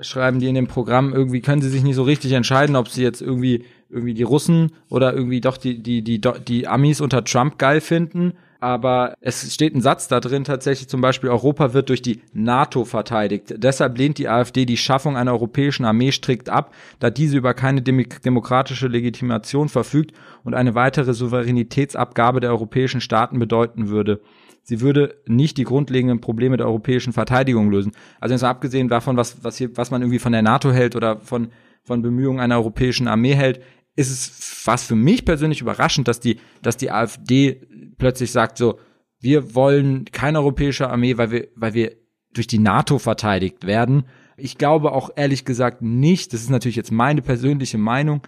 S3: schreiben die in dem Programm irgendwie können sie sich nicht so richtig entscheiden, ob sie jetzt irgendwie irgendwie die Russen oder irgendwie doch die die die die Amis unter Trump geil finden aber es steht ein Satz da drin tatsächlich zum Beispiel, Europa wird durch die NATO verteidigt. Deshalb lehnt die AfD die Schaffung einer europäischen Armee strikt ab, da diese über keine demokratische Legitimation verfügt und eine weitere Souveränitätsabgabe der europäischen Staaten bedeuten würde. Sie würde nicht die grundlegenden Probleme der europäischen Verteidigung lösen. Also jetzt abgesehen davon, was, was, hier, was man irgendwie von der NATO hält oder von, von Bemühungen einer europäischen Armee hält, ist es fast für mich persönlich überraschend, dass die, dass die AfD plötzlich sagt so, wir wollen keine europäische Armee, weil wir, weil wir durch die NATO verteidigt werden. Ich glaube auch ehrlich gesagt nicht, das ist natürlich jetzt meine persönliche Meinung,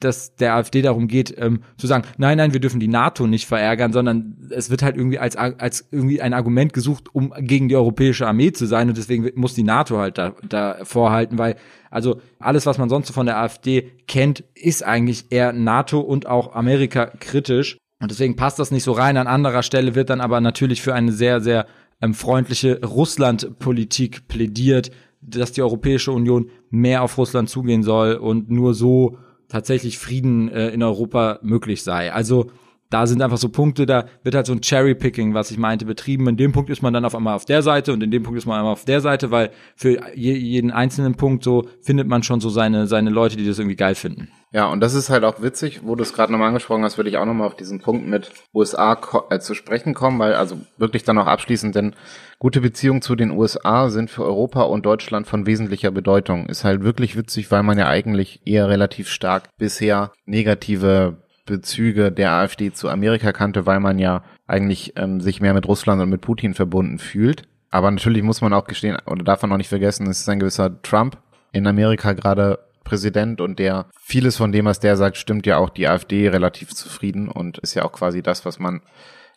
S3: dass der AfD darum geht, ähm, zu sagen, nein, nein, wir dürfen die NATO nicht verärgern, sondern es wird halt irgendwie als, als irgendwie ein Argument gesucht, um gegen die europäische Armee zu sein und deswegen muss die NATO halt da, da vorhalten, weil also alles, was man sonst von der AfD kennt, ist eigentlich eher NATO und auch Amerika kritisch und deswegen passt das nicht so rein. An anderer Stelle wird dann aber natürlich für eine sehr, sehr ähm, freundliche Russland-Politik plädiert, dass die Europäische Union mehr auf Russland zugehen soll und nur so tatsächlich Frieden äh, in Europa möglich sei. Also da sind einfach so Punkte, da wird halt so ein Cherry-Picking, was ich meinte, betrieben. In dem Punkt ist man dann auf einmal auf der Seite und in dem Punkt ist man einmal auf der Seite, weil für je, jeden einzelnen Punkt so findet man schon so seine, seine Leute, die das irgendwie geil finden.
S2: Ja, und das ist halt auch witzig, wo du es gerade nochmal angesprochen hast, würde ich auch nochmal auf diesen Punkt mit USA äh, zu sprechen kommen, weil also wirklich dann auch abschließend, denn gute Beziehungen zu den USA sind für Europa und Deutschland von wesentlicher Bedeutung. Ist halt wirklich witzig, weil man ja eigentlich eher relativ stark bisher negative Bezüge der AfD zu Amerika kannte, weil man ja eigentlich ähm, sich mehr mit Russland und mit Putin verbunden fühlt. Aber natürlich muss man auch gestehen, oder darf man auch nicht vergessen, es ist ein gewisser Trump in Amerika gerade Präsident und der vieles von dem, was der sagt, stimmt ja auch die AfD relativ zufrieden und ist ja auch quasi das, was man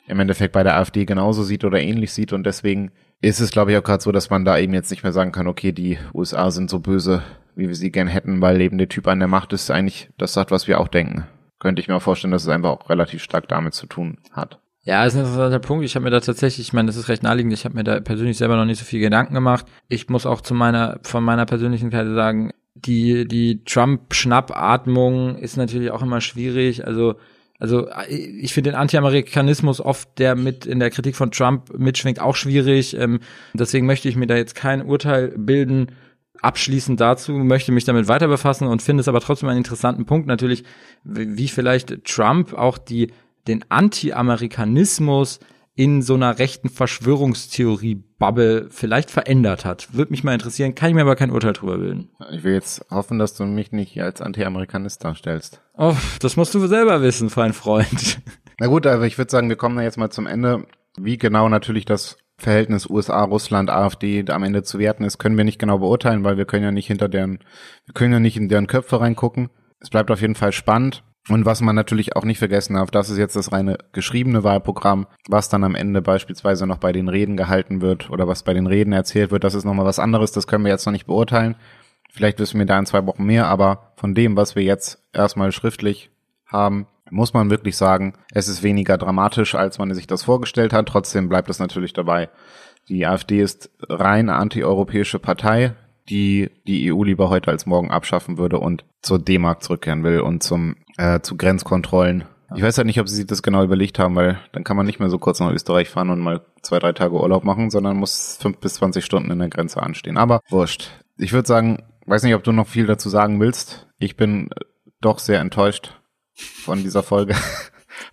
S2: im Endeffekt bei der AfD genauso sieht oder ähnlich sieht und deswegen ist es, glaube ich, auch gerade so, dass man da eben jetzt nicht mehr sagen kann, okay, die USA sind so böse, wie wir sie gern hätten, weil eben der Typ an der Macht ist, eigentlich das sagt, was wir auch denken könnte ich mir auch vorstellen, dass es einfach auch relativ stark damit zu tun hat.
S3: Ja, ist ein interessanter Punkt. Ich habe mir da tatsächlich, ich meine, das ist recht naheliegend, ich habe mir da persönlich selber noch nicht so viel Gedanken gemacht. Ich muss auch zu meiner, von meiner persönlichen Seite sagen, die, die Trump-Schnappatmung ist natürlich auch immer schwierig. Also Also ich finde den Anti-Amerikanismus oft, der mit in der Kritik von Trump mitschwingt, auch schwierig. Ähm, deswegen möchte ich mir da jetzt kein Urteil bilden. Abschließend dazu möchte mich damit weiter befassen und finde es aber trotzdem einen interessanten Punkt natürlich, wie vielleicht Trump auch die den Anti-Amerikanismus in so einer rechten Verschwörungstheorie-Bubble vielleicht verändert hat. Würde mich mal interessieren, kann ich mir aber kein Urteil drüber bilden.
S2: Ich will jetzt hoffen, dass du mich nicht als Anti-Amerikanist darstellst.
S3: Oh, das musst du selber wissen, fein Freund. [laughs]
S2: Na gut, aber ich würde sagen, wir kommen da jetzt mal zum Ende. Wie genau natürlich das Verhältnis USA, Russland, AfD am Ende zu werten ist, können wir nicht genau beurteilen, weil wir können ja nicht hinter deren, wir können ja nicht in deren Köpfe reingucken. Es bleibt auf jeden Fall spannend. Und was man natürlich auch nicht vergessen darf, das ist jetzt das reine geschriebene Wahlprogramm, was dann am Ende beispielsweise noch bei den Reden gehalten wird oder was bei den Reden erzählt wird, das ist nochmal was anderes, das können wir jetzt noch nicht beurteilen. Vielleicht wissen wir da in zwei Wochen mehr, aber von dem, was wir jetzt erstmal schriftlich haben, muss man wirklich sagen, es ist weniger dramatisch, als man sich das vorgestellt hat. Trotzdem bleibt es natürlich dabei. Die AfD ist rein antieuropäische Partei, die die EU lieber heute als morgen abschaffen würde und zur D-Mark zurückkehren will und zum äh, zu Grenzkontrollen. Ich weiß halt nicht, ob sie sich das genau überlegt haben, weil dann kann man nicht mehr so kurz nach Österreich fahren und mal zwei, drei Tage Urlaub machen, sondern muss fünf bis zwanzig Stunden in der Grenze anstehen. Aber wurscht. Ich würde sagen, weiß nicht, ob du noch viel dazu sagen willst. Ich bin doch sehr enttäuscht von dieser Folge. [laughs]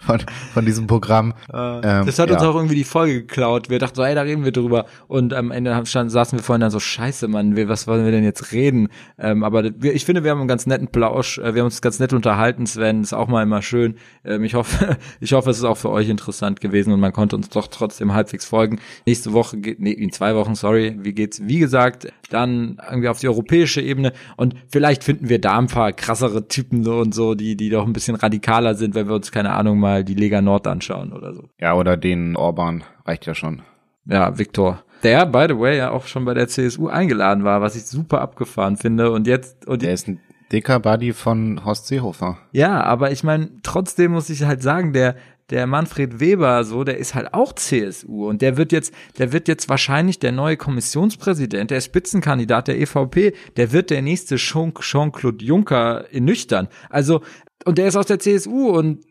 S2: von, von diesem Programm.
S3: Äh, ähm, das hat ja. uns auch irgendwie die Folge geklaut. Wir dachten so, ey, da reden wir drüber. Und am Ende stand, saßen wir vorhin dann so, scheiße, Mann, wir, was wollen wir denn jetzt reden? Ähm, aber wir, ich finde, wir haben einen ganz netten Plausch. Äh, wir haben uns ganz nett unterhalten, Sven. Ist auch mal immer schön. Ähm, ich hoffe, [laughs] ich hoffe, es ist auch für euch interessant gewesen und man konnte uns doch trotzdem halbwegs folgen. Nächste Woche geht, nee, in zwei Wochen, sorry, wie geht's? Wie gesagt, dann irgendwie auf die europäische Ebene und vielleicht finden wir da ein paar krassere Typen so und so, die, die doch ein bisschen radikaler sind, wenn wir uns, keine Ahnung, mal die Lega Nord anschauen oder so.
S2: Ja, oder den Orban, reicht ja schon.
S3: Ja, Viktor. Der, by the way, ja auch schon bei der CSU eingeladen war, was ich super abgefahren finde. Und jetzt. Und
S2: der ist ein dicker Buddy von Horst Seehofer.
S3: Ja, aber ich meine, trotzdem muss ich halt sagen, der, der Manfred Weber, so, der ist halt auch CSU und der wird jetzt, der wird jetzt wahrscheinlich der neue Kommissionspräsident, der Spitzenkandidat der EVP, der wird der nächste Jean-Claude Juncker in nüchtern. Also, und der ist aus der CSU und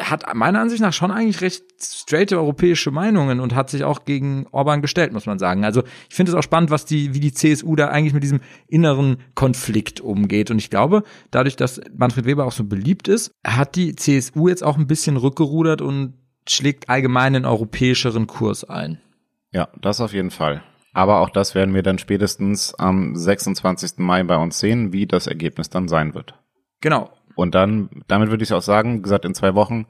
S3: hat meiner Ansicht nach schon eigentlich recht straight europäische Meinungen und hat sich auch gegen Orban gestellt, muss man sagen. Also ich finde es auch spannend, was die, wie die CSU da eigentlich mit diesem inneren Konflikt umgeht. Und ich glaube, dadurch, dass Manfred Weber auch so beliebt ist, hat die CSU jetzt auch ein bisschen rückgerudert und schlägt allgemein einen europäischeren Kurs ein.
S2: Ja, das auf jeden Fall. Aber auch das werden wir dann spätestens am 26. Mai bei uns sehen, wie das Ergebnis dann sein wird.
S3: Genau.
S2: Und dann, damit würde ich auch sagen, gesagt, in zwei Wochen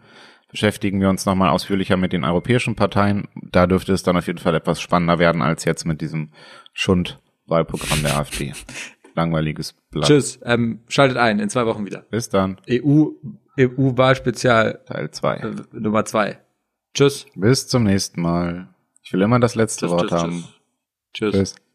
S2: beschäftigen wir uns nochmal ausführlicher mit den europäischen Parteien. Da dürfte es dann auf jeden Fall etwas spannender werden als jetzt mit diesem Schund-Wahlprogramm der AfD. [laughs] Langweiliges
S3: Blatt. Tschüss, ähm, schaltet ein, in zwei Wochen wieder.
S2: Bis dann.
S3: EU, EU-Wahlspezial.
S2: Teil 2.
S3: Äh, Nummer 2. Tschüss.
S2: Bis zum nächsten Mal. Ich will immer das letzte tschüss, Wort tschüss, haben.
S3: Tschüss. tschüss. tschüss.